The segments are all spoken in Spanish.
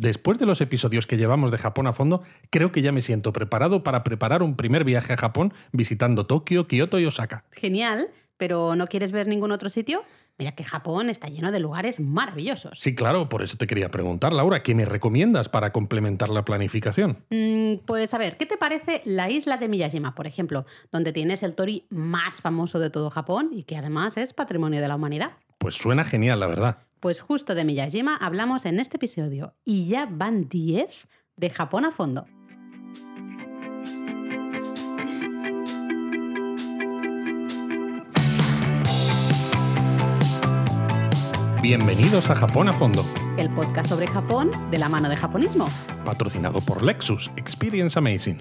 Después de los episodios que llevamos de Japón a fondo, creo que ya me siento preparado para preparar un primer viaje a Japón visitando Tokio, Kioto y Osaka. Genial, pero ¿no quieres ver ningún otro sitio? Mira que Japón está lleno de lugares maravillosos. Sí, claro, por eso te quería preguntar, Laura, ¿qué me recomiendas para complementar la planificación? Mm, pues a ver, ¿qué te parece la isla de Miyajima, por ejemplo, donde tienes el tori más famoso de todo Japón y que además es patrimonio de la humanidad? Pues suena genial, la verdad. Pues justo de Miyajima hablamos en este episodio y ya van 10 de Japón a fondo. Bienvenidos a Japón a fondo, El podcast sobre Japón de la mano de japonismo. patrocinado por Lexus Experience Amazing.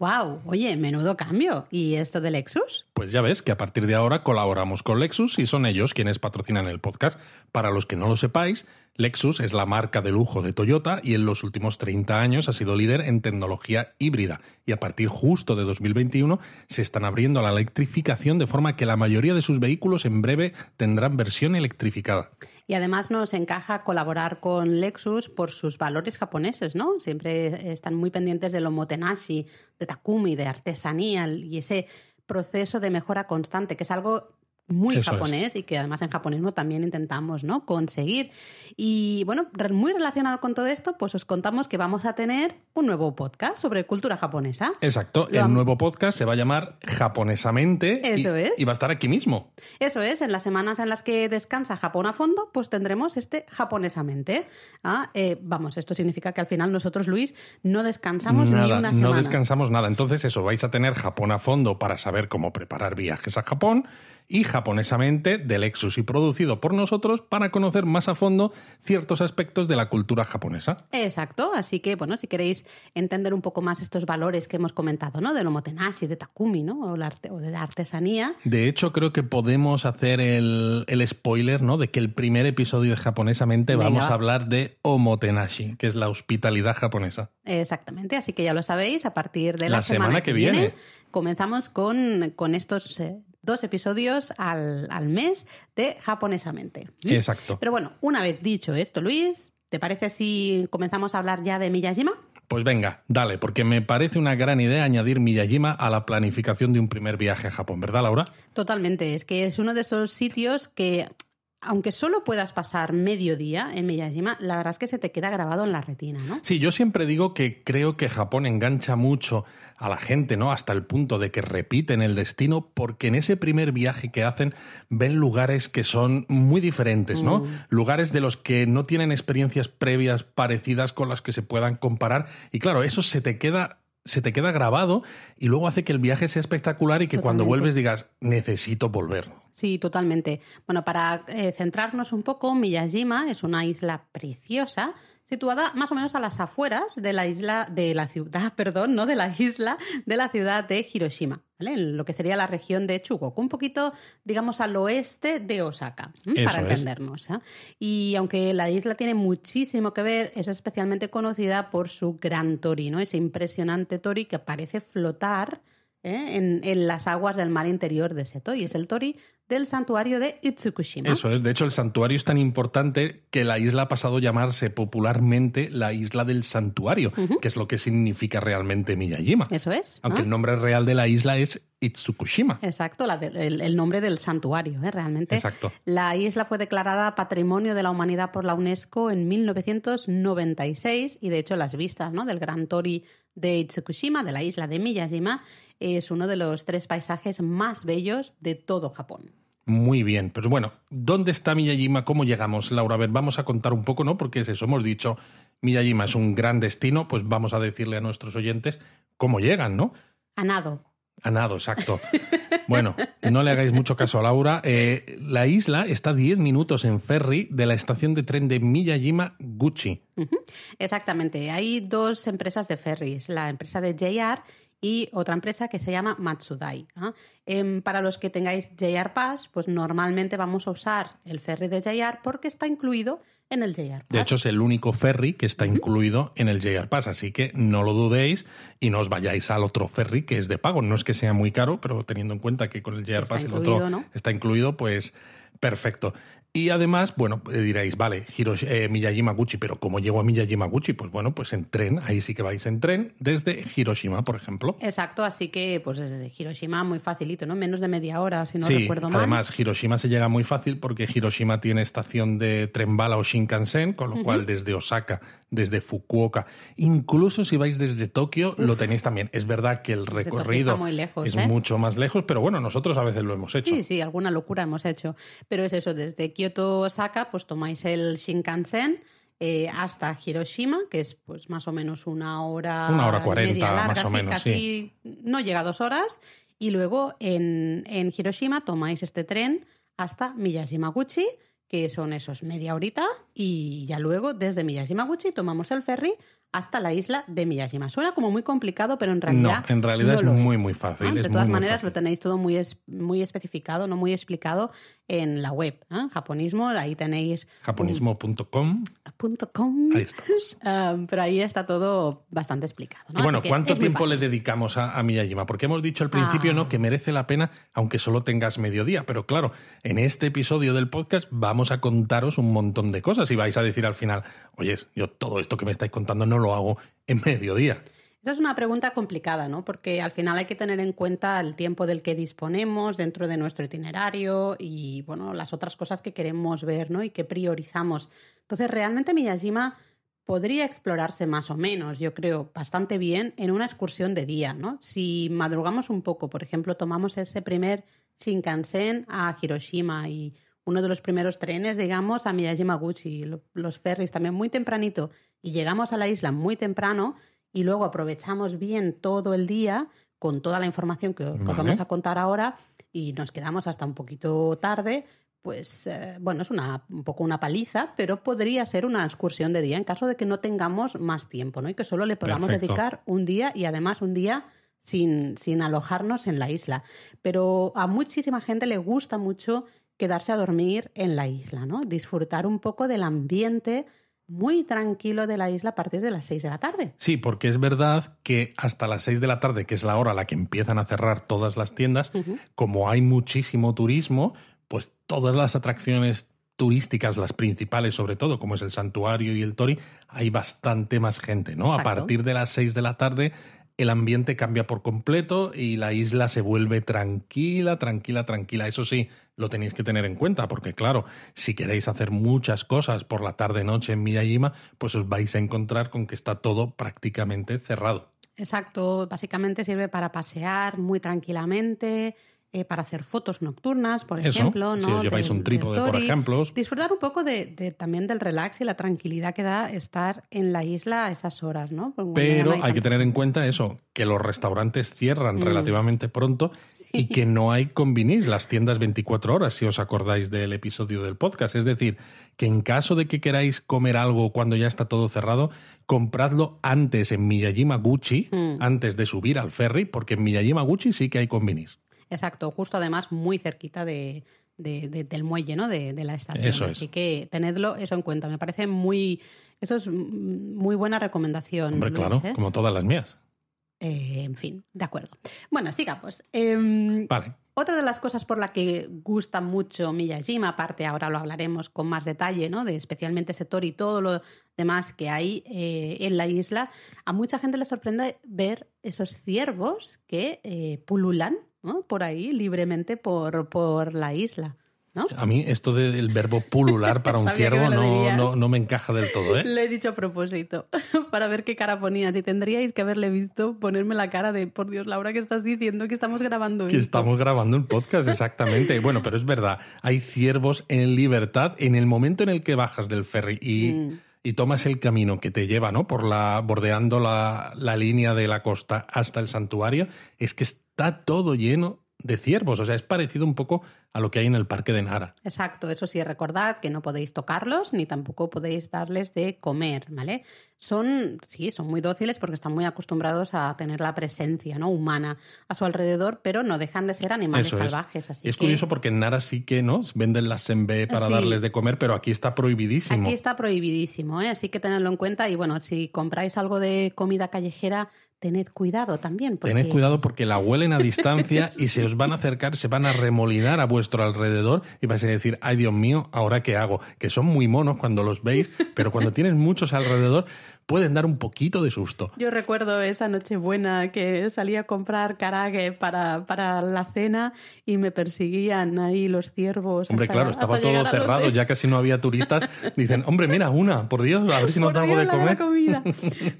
¡Wow! Oye, menudo cambio. ¿Y esto de Lexus? Pues ya ves que a partir de ahora colaboramos con Lexus y son ellos quienes patrocinan el podcast. Para los que no lo sepáis, Lexus es la marca de lujo de Toyota y en los últimos 30 años ha sido líder en tecnología híbrida. Y a partir justo de 2021 se están abriendo a la electrificación de forma que la mayoría de sus vehículos en breve tendrán versión electrificada. Y además nos encaja colaborar con Lexus por sus valores japoneses, ¿no? Siempre están muy pendientes del omotenashi, de Takumi, de artesanía y ese proceso de mejora constante, que es algo muy Eso es. japonés y que además en japonismo también intentamos ¿no? conseguir. Y bueno, muy relacionado con todo esto, pues os contamos que vamos a tener un nuevo podcast sobre cultura japonesa. Exacto, Lo el nuevo podcast se va a llamar Japonesamente y- Eso es. y va a estar aquí mismo. Eso es, en las semanas en las que descansa Japón a fondo, pues tendremos este japonesamente. Ah, eh, vamos, esto significa que al final nosotros, Luis, no descansamos ni Nada, una no semana. descansamos nada. Entonces, eso, vais a tener Japón a fondo para saber cómo preparar viajes a Japón y japonesamente de Lexus y producido por nosotros para conocer más a fondo ciertos aspectos de la cultura japonesa. Exacto, así que bueno, si queréis entender un poco más estos valores que hemos comentado, ¿no? Del omotenashi, de Takumi, ¿no? O, la arte- o de la artesanía. De hecho, creo que podemos hacer el, el spoiler, ¿no? De que el primer episodio de Japonesamente Venga, vamos va. a hablar de omotenashi, que es la hospitalidad japonesa. Exactamente, así que ya lo sabéis, a partir de La la, semana que viene. comenzamos con, con estos eh, dos episodios al, al mes de japonesamente. ¿Mm? Exacto. Pero bueno, una vez dicho esto, Luis, ¿te parece si comenzamos a hablar ya de Miyajima? Pues venga, dale, porque me parece una gran idea añadir Miyajima a la planificación de un primer viaje a Japón, ¿verdad, Laura? Totalmente, es que es uno de esos sitios que, aunque solo puedas pasar medio día en Miyajima, la verdad es que se te queda grabado en la retina, ¿no? Sí, yo siempre digo que creo que Japón engancha mucho a la gente, ¿no? Hasta el punto de que repiten el destino, porque en ese primer viaje que hacen ven lugares que son muy diferentes, ¿no? Lugares de los que no tienen experiencias previas parecidas con las que se puedan comparar. Y claro, eso se te queda. Se te queda grabado y luego hace que el viaje sea espectacular y que cuando vuelves digas, necesito volver. Sí, totalmente. Bueno, para eh, centrarnos un poco, Miyajima es una isla preciosa situada más o menos a las afueras de la isla de la ciudad, perdón, no de la isla de la ciudad de Hiroshima, ¿vale? En lo que sería la región de Chugoku, un poquito, digamos, al oeste de Osaka, para entendernos. ¿eh? Y aunque la isla tiene muchísimo que ver, es especialmente conocida por su gran tori, ¿no? Ese impresionante tori que parece flotar ¿eh? en, en las aguas del mar interior de Seto y es el tori del santuario de Itsukushima. Eso es. De hecho, el santuario es tan importante que la isla ha pasado a llamarse popularmente la isla del santuario, que es lo que significa realmente Miyajima. Eso es. ¿no? Aunque el nombre real de la isla es Itsukushima. Exacto, la de- el, el nombre del santuario, ¿eh? realmente. Exacto. La isla fue declarada Patrimonio de la Humanidad por la UNESCO en 1996 y de hecho las vistas ¿no? del Gran Tori de Itsukushima, de la isla de Miyajima, es uno de los tres paisajes más bellos de todo Japón. Muy bien. Pues bueno, ¿dónde está Miyajima? ¿Cómo llegamos, Laura? A ver, vamos a contar un poco, ¿no? Porque es eso, hemos dicho, Miyajima es un gran destino, pues vamos a decirle a nuestros oyentes cómo llegan, ¿no? A nado. A nado, exacto. Bueno, no le hagáis mucho caso a Laura. Eh, la isla está a 10 minutos en ferry de la estación de tren de Miyajima Gucci. Exactamente. Hay dos empresas de ferries, la empresa de JR y otra empresa que se llama Matsudai. ¿ah? Em, para los que tengáis JR Pass, pues normalmente vamos a usar el ferry de JR porque está incluido en el JR Pass. De hecho, es el único ferry que está incluido en el JR Pass, así que no lo dudéis y no os vayáis al otro ferry que es de pago. No es que sea muy caro, pero teniendo en cuenta que con el JR Pass el otro ¿no? está incluido, pues perfecto. Y además, bueno, eh, diréis, vale, Hirosh eh, Miyajima Guchi, pero ¿cómo llego a Miyajima Guchi? Pues bueno, pues en tren, ahí sí que vais en tren, desde Hiroshima, por ejemplo. Exacto, así que pues desde Hiroshima muy facilito, ¿no? Menos de media hora, si no recuerdo mal. Además, Hiroshima se llega muy fácil porque Hiroshima tiene estación de tren bala o Shinkansen, con lo cual desde Osaka, desde Fukuoka, incluso si vais desde Tokio, lo tenéis también. Es verdad que el recorrido es ¿eh? mucho más lejos, pero bueno, nosotros a veces lo hemos hecho. Sí, sí, alguna locura hemos hecho. Pero es eso, desde Kyoto Osaka, pues tomáis el Shinkansen. Eh, hasta Hiroshima, que es pues más o menos una hora, una hora cuarenta, más o menos, casi no llega a dos horas, y luego en, en Hiroshima tomáis este tren hasta Miyashima-guchi, que son esos media horita, y ya luego desde Miyashima-guchi tomamos el ferry hasta la isla de Miyajima. Suena como muy complicado, pero en realidad. No, en realidad es muy, muy fácil. De todas maneras, lo tenéis todo muy, muy especificado, no muy explicado en la web. ¿eh? Japonismo, ahí tenéis. Japonismo.com. .com. Ahí estamos. Um, pero ahí está todo bastante explicado. ¿no? Y bueno, ¿cuánto tiempo le dedicamos a, a, Miyajima? Porque hemos dicho al principio Ah. ¿no? que merece la pena, aunque solo tengas mediodía. Pero claro, en este episodio del podcast vamos a contaros un montón de cosas y vais a decir al final, oye, yo todo esto que me estáis contando no lo hago en mediodía. Esa es una pregunta complicada, ¿no? Porque al final hay que tener en cuenta el tiempo del que disponemos dentro de nuestro itinerario y, bueno, las otras cosas que queremos ver, ¿no? Y que priorizamos. Entonces, realmente Miyajima podría explorarse más o menos, yo creo, bastante bien en una excursión de día, ¿no? Si madrugamos un poco, por ejemplo, tomamos ese primer Shinkansen a Hiroshima y uno de los primeros trenes, digamos, a Miyajima-guchi, los ferries también muy tempranito, y llegamos a la isla muy temprano y luego aprovechamos bien todo el día con toda la información que os Vale. vamos a contar ahora y nos quedamos hasta un poquito tarde, pues eh, bueno, es una, un poco una paliza, pero podría ser una excursión de día en caso de que no tengamos más tiempo, ¿no? Y que solo le podamos Perfecto. dedicar un día y además un día sin, sin alojarnos en la isla. Pero a muchísima gente le gusta mucho quedarse a dormir en la isla, ¿no? Disfrutar un poco del ambiente muy tranquilo de la isla a partir de las 6 de la tarde. Sí, porque es verdad que hasta las 6 de la tarde, que es la hora a la que empiezan a cerrar todas las tiendas, como hay muchísimo turismo, pues todas las atracciones turísticas, las principales sobre todo, como es el santuario y el Tori, hay bastante más gente, ¿no? A partir de las 6 de la tarde el ambiente cambia por completo y la isla se vuelve tranquila, tranquila, tranquila. Eso sí, lo tenéis que tener en cuenta, porque claro, si queréis hacer muchas cosas por la tarde-noche en Miyajima, pues os vais a encontrar con que está todo prácticamente cerrado. Exacto, básicamente sirve para pasear muy tranquilamente, eh, para hacer fotos nocturnas, por Eso, ejemplo. si ¿no? os lleváis un trípode, por ejemplo. Disfrutar un poco de, de- también del relax y la tranquilidad que da estar en la isla a esas horas, ¿no? Porque Pero hay que tener en cuenta eso, que los restaurantes cierran Mm. relativamente pronto y que no hay combinis las tiendas 24 horas, si os acordáis del episodio del podcast. Es decir, que en caso de que queráis comer algo cuando ya está todo cerrado, compradlo antes en Miyajima Guchi, Mm. antes de subir al ferry, porque en Miyajima Guchi sí que hay combinis. Exacto, justo además muy cerquita de, de- de- del muelle, ¿no? De, de la estación. Eso es. Así que tenedlo eso en cuenta. Me parece muy. Eso es muy buena recomendación. Hombre, Luis, claro, ¿eh? como todas las mías. Eh, en fin, de acuerdo. Bueno, sigamos. Em, Vale. Otra de las cosas por la que gusta mucho Miyajima, aparte ahora lo hablaremos con más detalle, ¿no? De especialmente ese Tori y todo lo demás que hay eh, en la isla, a mucha gente le sorprende ver esos ciervos que eh, pululan ¿no? por ahí libremente por, por la isla, ¿no? A mí esto del verbo pulular para un ciervo lo no, no, no me encaja del todo, ¿eh? Le he dicho a propósito, para ver qué cara ponías. Y tendríais que haberle visto ponerme la cara de, por Dios, Laura, que estás diciendo que estamos grabando Que esto?". estamos grabando un podcast, exactamente. Bueno, pero es verdad, hay ciervos en libertad en el momento en el que bajas del ferry y, Mm. Y tomas el camino que te lleva, ¿no? Por la, bordeando la, la línea de la costa hasta el santuario, es que está todo lleno de ciervos. O sea, es parecido un poco a lo que hay en el parque de Nara. Exacto, eso sí, recordad que no podéis tocarlos ni tampoco podéis darles de comer, ¿vale? Son, sí, son muy dóciles porque están muy acostumbrados a tener la presencia ¿no? humana a su alrededor, pero no dejan de ser animales Eso es. salvajes. Así es que curioso porque en Nara sí que no venden las sembe para Sí. darles de comer, pero aquí está prohibidísimo. Aquí está prohibidísimo, ¿eh? así que tenedlo en cuenta. Y bueno, si compráis algo de comida callejera, tened cuidado también. Porque... Tened cuidado porque la huelen a distancia y se os van a acercar, se van a remolinar a vuestro alrededor y vais a decir, ay Dios mío, ¿ahora qué hago? Que son muy monos cuando los veis, pero cuando tienes muchos alrededor pueden dar un poquito de susto. Yo recuerdo esa noche buena que salí a comprar carague para, para la cena y me persiguían ahí los ciervos. Hombre, claro, estaba todo cerrado, ya casi no había turistas. Dicen, hombre, mira, una, por Dios, a ver si nos da algo de comer. Comida.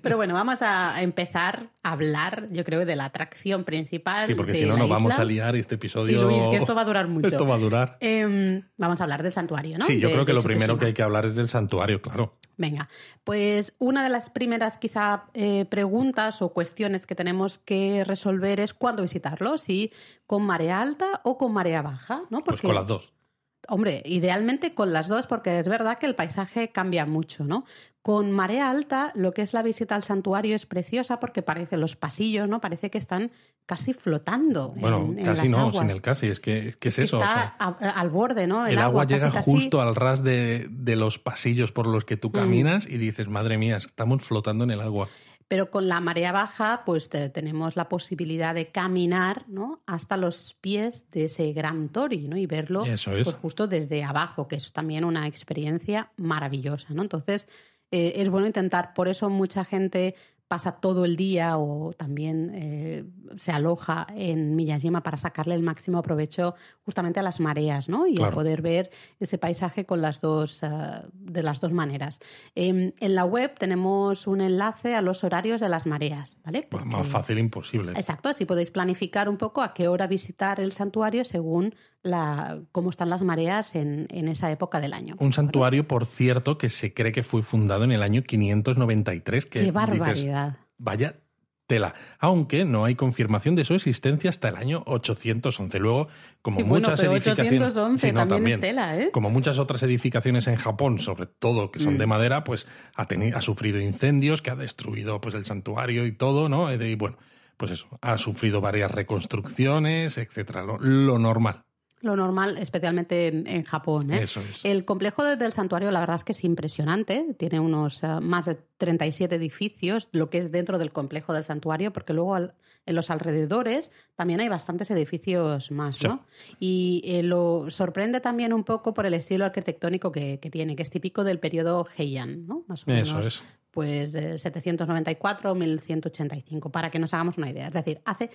Pero bueno, vamos a empezar a hablar, yo creo, de la atracción principal. Sí, porque si no, nos vamos a liar este episodio. Sí, Luis, que esto va a durar mucho. Esto va a durar. Em, vamos a hablar del santuario, ¿no? Sí, yo creo que lo primero que hay que hablar es del santuario, claro. Venga, pues una de las primeras quizá eh, preguntas o cuestiones que tenemos que resolver es cuándo visitarlo, si con marea alta o con marea baja, ¿no? pues con las dos. Hombre, idealmente con las dos, porque es verdad que el paisaje cambia mucho, ¿no? Con marea alta, lo que es la visita al santuario es preciosa porque parece los pasillos, ¿no? Parece que están casi flotando. Bueno, casi no, sin el casi, es que, es eso. Está al borde, ¿no? El, agua, llega justo al ras de, de, los pasillos por los que tú mm. caminas y dices, madre mía, estamos flotando en el agua. Pero con la marea baja, pues tenemos la posibilidad de caminar ¿no? hasta los pies de ese gran tori ¿no? y verlo pues, justo desde abajo, que es también una experiencia maravillosa. ¿no? Entonces, eh, es bueno intentar, por eso mucha gente pasa todo el día o también eh, se aloja en Miyajima para sacarle el máximo provecho justamente a las mareas, ¿no? Y poder ver ese paisaje con las dos, eh, de las dos maneras. Em, en la web tenemos un enlace a los horarios de las mareas, ¿vale? más fácil imposible. Exacto, así podéis planificar un poco a qué hora visitar el santuario según la, cómo están las mareas en, esa época del año. Un santuario, por cierto, que se cree que fue fundado en el año 593. Que ¡Qué barbaridad! vaya tela, aunque no hay confirmación de su existencia hasta el año 811. Luego, como muchas edificaciones, también, tela, ¿eh? como muchas otras edificaciones en Japón, sobre todo que son de mm. madera, pues ha, tenido, ha sufrido incendios, que ha destruido pues el santuario y todo, ¿no? Y bueno, pues eso, ha sufrido varias reconstrucciones, etcétera, lo normal. Lo normal, especialmente en, Japón. ¿eh? Eso es. El complejo del santuario, la verdad es que es impresionante. Tiene unos eh, más de 37 edificios, lo que es dentro del complejo del santuario, porque luego en los alrededores también hay bastantes edificios más. ¿no? Y eh, lo sorprende también un poco por el estilo arquitectónico que, tiene, que es típico del periodo Heian, ¿no? Más o Eso es pues de 794 1185, para que nos hagamos una idea. Es decir, hace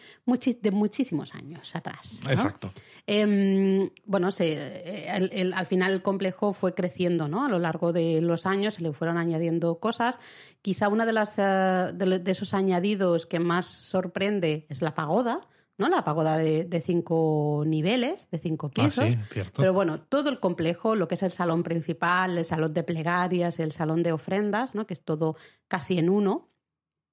de muchísimos años atrás. Exacto. Em, bueno, se, al final el complejo fue creciendo ¿no? a lo largo de los años, se le fueron añadiendo cosas. Quizá una de, las, eh, de esos añadidos que más sorprende es la pagoda ¿no? La pagoda de, cinco niveles, de cinco ah, pisos. Pero bueno, todo el complejo, lo que es el salón principal, el salón de plegarias, el salón de ofrendas, ¿no? Que es todo casi en uno.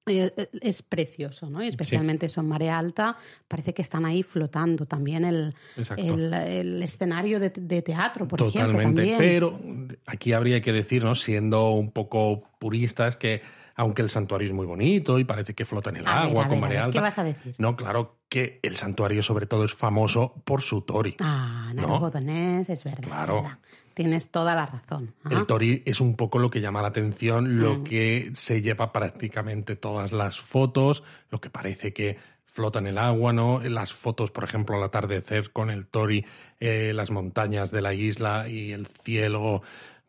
Eh, eh, es precioso, ¿no? Y especialmente son marea alta, parece que están ahí flotando también el, el, escenario de, teatro, por ejemplo. Totalmente, pero aquí habría que decir, ¿no? Siendo un poco puristas, que aunque el santuario es muy bonito y parece que flota en el agua con marea alta. ¿Qué vas a decir? No, claro que el santuario sobre todo es famoso por su tori. Ah, Naruhodonés, es verdad. Claro. Tienes toda la razón. El tori es un poco lo que llama la atención, lo mm. que se lleva prácticamente todas las fotos, lo que parece que flota en el agua, ¿no? Las fotos, por ejemplo, al atardecer con el tori, eh, las montañas de la isla y el cielo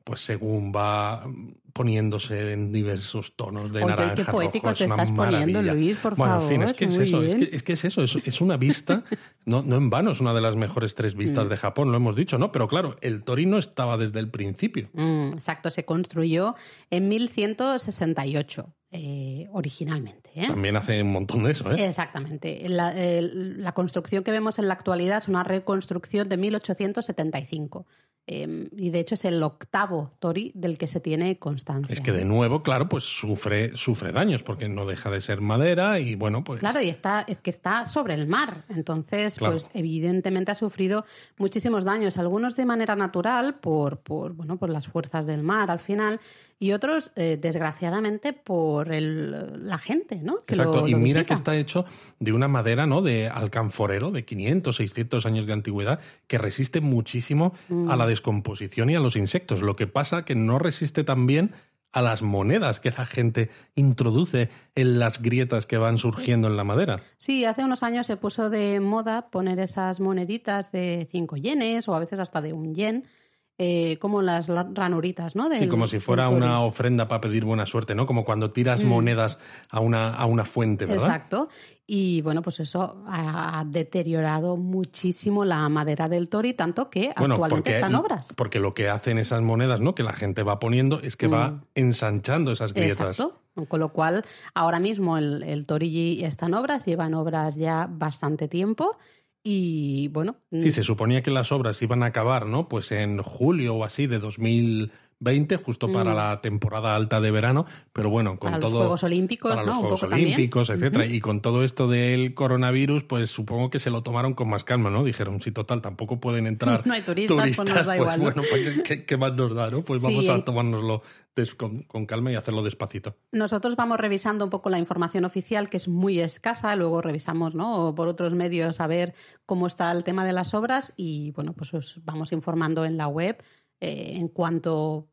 pues según va poniéndose en diversos tonos de Oye, naranja. Qué poético te estás poniendo, Luis, por bueno, favor. en fin, es que es eso, es que, es eso, es, una vista, no, no en vano, es una de las mejores tres vistas mm. de Japón, lo hemos dicho, ¿no? Pero claro, el Torino estaba desde el principio. Mm, exacto, se construyó en 1168. Eh, originalmente. ¿eh? También hace un montón de eso. ¿eh? Exactamente. La, la, construcción que vemos en la actualidad es una reconstrucción de 1875. Em, y de hecho es el octavo Tori del que se tiene constancia. Es que de nuevo, claro, pues sufre, sufre daños porque no deja de ser madera y bueno, pues. Claro, y está, es que está sobre el mar. Entonces, pues evidentemente ha sufrido muchísimos daños, algunos de manera natural por, por, bueno, por las fuerzas del mar al final, y otros, eh, desgraciadamente, por el, la gente, ¿no? Exacto, y mira que está hecho de una madera, ¿no? De alcanforero, de 500, 600 años de antigüedad, que resiste muchísimo a la mm. Descomposición y a los insectos. Lo que pasa que no resiste tan bien a las monedas que la gente introduce en las grietas que van surgiendo en la madera. Sí, hace unos años se puso de moda poner esas moneditas de 5 yenes o a veces hasta de un yen. Eh, como las ranuritas, ¿no? sí, como si fuera una ofrenda para pedir buena suerte, ¿no? Como cuando tiras mm. monedas a una, a una fuente, ¿verdad? Exacto. Y bueno, pues eso ha deteriorado muchísimo la madera del tori, tanto que actualmente están obras. Porque lo que hacen esas monedas, ¿no? Que la gente va poniendo es que va mm. ensanchando esas grietas. Exacto. Con lo cual, ahora mismo el, el Torigi está en obras, llevan obras ya bastante tiempo. Y bueno. Sí, se suponía que las obras iban a acabar, ¿no? Pues en julio o así de 2000 20, justo para mm. la temporada alta de verano, pero bueno, con para todo. Los Juegos Olímpicos, para ¿no? los Juegos Olímpicos, etcétera. Y con todo esto del coronavirus, pues supongo que se lo tomaron con más calma, ¿no? Dijeron, sí, total, tampoco pueden entrar. No hay turistas, pues nos da pues igual. bueno, pues, ¿qué, más nos da, no? Pues vamos a tomárnoslo con, con, calma y hacerlo despacito. Nosotros vamos revisando un poco la información oficial, que es muy escasa, luego revisamos, ¿no? Por otros medios a ver cómo está el tema de las obras y, bueno, pues os vamos informando en la web eh, en cuanto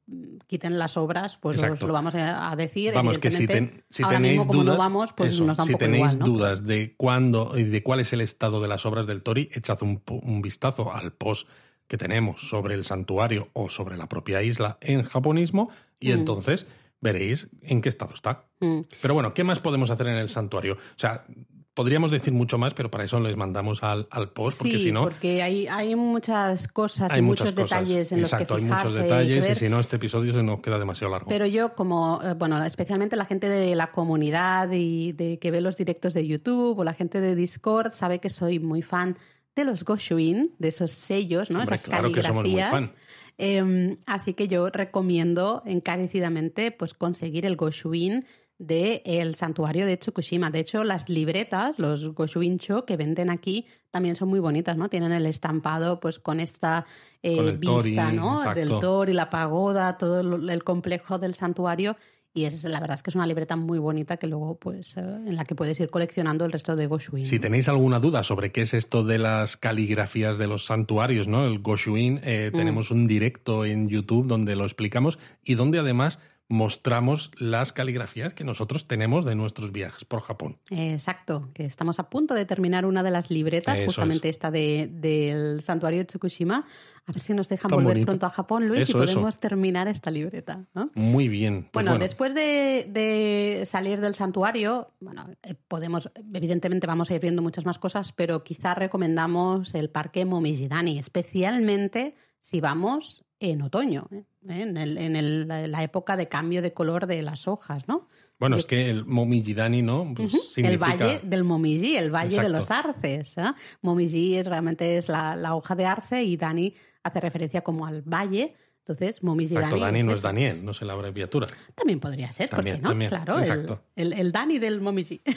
quiten las obras, pues os lo vamos a decir. Vamos, que si, tenéis dudas, vamos, pues nos da un si tenéis igual, dudas de cuándo y de cuál es el estado de las obras del Tori, echad un, vistazo al post que tenemos sobre el santuario o sobre la propia isla en japonismo y mm. entonces veréis en qué estado está. Mm. Pero bueno, ¿qué más podemos hacer en el santuario? O sea, Podríamos decir mucho más, pero para eso les mandamos al, al post, porque sí, si no... porque hay, hay muchas cosas y muchos detalles en Exacto, los que hay muchos detalles y, si no, este episodio se nos queda demasiado largo. Pero yo, como, eh, bueno, especialmente la gente de la comunidad y de que ve los directos de YouTube o la gente de Discord sabe que soy muy fan de los Goshuin, de esos sellos, ¿no? Esas claro Que somos muy fan. Em, así que yo recomiendo encarecidamente pues conseguir el Goshuin del el santuario de Tsukushima. De hecho, las libretas, los Goshuincho que venden aquí, también son muy bonitas, ¿no? Tienen el estampado pues con esta eh, vista, ¿no? Del Tori, la pagoda, todo el, complejo del santuario. Y es, la verdad es que es una libreta muy bonita que luego, pues, eh, en la que puedes ir coleccionando el resto de Goshuin. Si tenéis alguna duda sobre qué es esto de las caligrafías de los santuarios, ¿no? El Goshuin, eh, mm. tenemos un directo en YouTube donde lo explicamos y donde además mostramos las caligrafías que nosotros tenemos de nuestros viajes por Japón. Exacto, que estamos a punto de terminar una de las libretas, justamente esta del santuario de Tsukushima. A ver si nos dejan volver pronto a Japón, Luis, y podemos terminar esta libreta. Muy bien. Pues bueno, después de, salir del santuario, bueno, eh, podemos, evidentemente vamos a ir viendo muchas más cosas, pero quizá recomendamos el parque Momijidani, especialmente si vamos en otoño, ¿eh? En, el, en la época de cambio de color de las hojas, ¿no? Bueno, es que el Momijidani, ¿no? Pues el valle del Momiji, el valle de los arces. ¿eh? Momiji realmente es la, la, hoja de arce y Dani hace referencia como al valle entonces, Exacto, Dani. Dani no es Daniel, no es la abreviatura. También podría ser, ¿por qué no? También, claro, exacto. El, el, Dani del Momiji.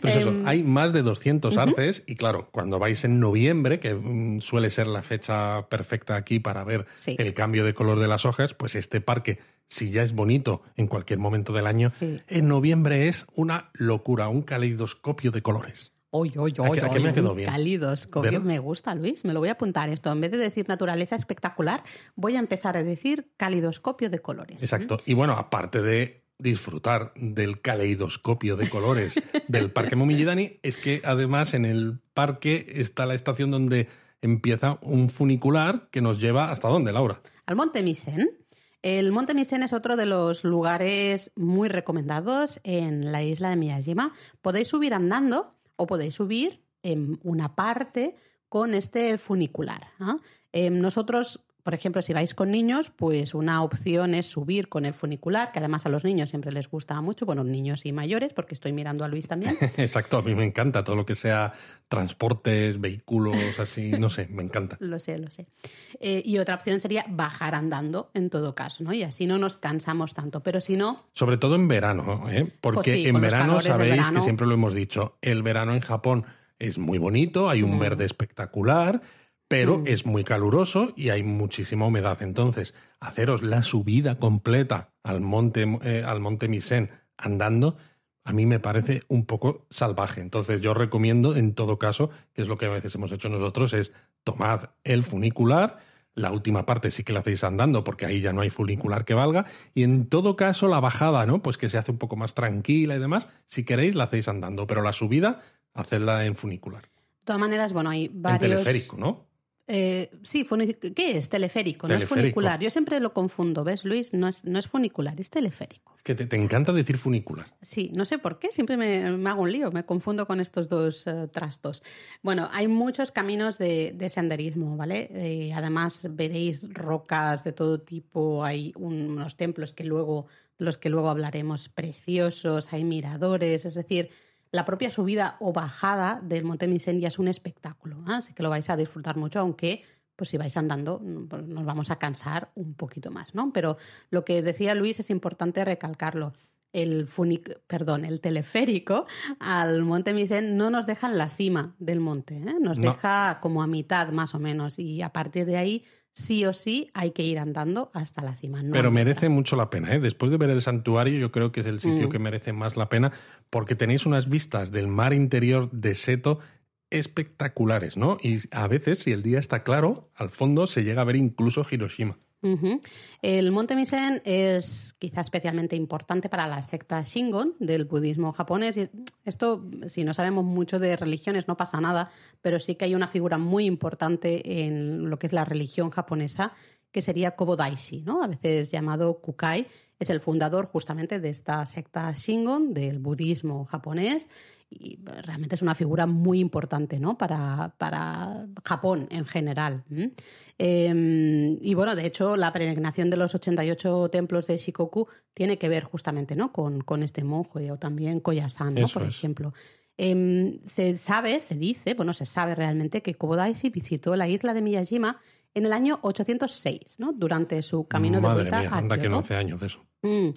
Pues eso, em, hay más de 200 arces y claro, cuando vais en noviembre, que mm, suele ser la fecha perfecta aquí para ver el cambio de color de las hojas, pues este parque, si ya es bonito en cualquier momento del año, en noviembre es una locura, un caleidoscopio de colores. Oye, oye, oye, me quedó bien. Calidoscopio. Me gusta, Luis. Me lo voy a apuntar esto. En vez de decir naturaleza espectacular, voy a empezar a decir calidoscopio de colores. Exacto. Y bueno, aparte de disfrutar del caleidoscopio de colores del Parque Momillidani, es que además en el parque está la estación donde empieza un funicular que nos lleva hasta dónde, Laura? Al Monte Misen. El Monte Misen es otro de los lugares muy recomendados en la isla de Miyajima. Podéis subir andando o podéis subir en una parte con este funicular. Em, nosotros, por ejemplo, si vais con niños, pues una opción es subir con el funicular, que además a los niños siempre les gusta mucho, bueno, niños y mayores, porque estoy mirando a Luis también. Exacto, a mí me encanta todo lo que sea transportes, vehículos, así, no sé, me encanta. lo sé, lo sé. Eh, y otra opción sería bajar andando, en todo caso, ¿no? Y así no nos cansamos tanto, pero si no... Sobre todo en verano, ¿eh? Porque pues en verano sabéis que siempre lo hemos dicho, el verano en Japón es muy bonito, hay un verde espectacular, pero mm. es muy caluroso y hay muchísima humedad. Entonces, haceros la subida completa al monte, eh, al monte Misen andando, a mí me parece un poco salvaje. Entonces, yo recomiendo, en todo caso, que es lo que a veces hemos hecho nosotros, es tomad el funicular, La última parte sí que la hacéis andando porque ahí ya no hay funicular que valga. Y en todo caso, la bajada, ¿no? Pues que se hace un poco más tranquila y demás. Si queréis, la hacéis andando. Pero la subida, hacedla en funicular. De todas maneras, bueno, hay varios... En teleférico, ¿no? Eh, sí, ¿qué es? Teleférico, no es funicular. Yo siempre lo confundo, ¿ves, Luis? No es, no es funicular, es teleférico. Es que te, encanta decir funicular. Sí, no sé por qué, siempre me, hago un lío, me confundo con estos dos eh, trastos. Bueno, hay muchos caminos de, senderismo, ¿vale? Eh, además veréis rocas de todo tipo, hay unos templos que luego, los que luego hablaremos preciosos, hay miradores, es decir la propia subida o bajada del Monte Misen ya es un espectáculo, ¿eh? así que lo vais a disfrutar mucho, aunque pues si vais andando pues nos vamos a cansar un poquito más, ¿no? Pero lo que decía Luis es importante recalcarlo. El, funic, perdón, el teleférico al Monte Misen no nos deja en la cima del monte, ¿eh? nos deja como a mitad más o menos y a partir de ahí sí o sí hay que ir andando hasta la cima. Pero merece mucho la pena. ¿eh? Después de ver el santuario, yo creo que es el sitio mm. que merece más la pena porque tenéis unas vistas del mar interior de Seto espectaculares, ¿no? Y a veces, si el día está claro, al fondo se llega a ver incluso Hiroshima. El monte Misen es quizá especialmente importante para la secta Shingon del budismo japonés. Esto, si no sabemos mucho de religiones, no pasa nada, pero sí que hay una figura muy importante en lo que es la religión japonesa, que sería Kobodaishi, ¿no? a veces llamado Kukai. Es el fundador justamente de esta secta Shingon del budismo japonés y realmente es una figura muy importante ¿no? para, para Japón en general. Em, y bueno, de hecho, la peregrinación de los 88 templos de Shikoku tiene que ver justamente ¿no? con, con este monje o también Koyasan, ¿no? por ejemplo. Em, se sabe, se dice, bueno, se sabe realmente que Kobodaishi visitó la isla de Miyajima en el año 806, ¿no? durante su camino de vuelta mía, anda que no hace años de eso. Mm.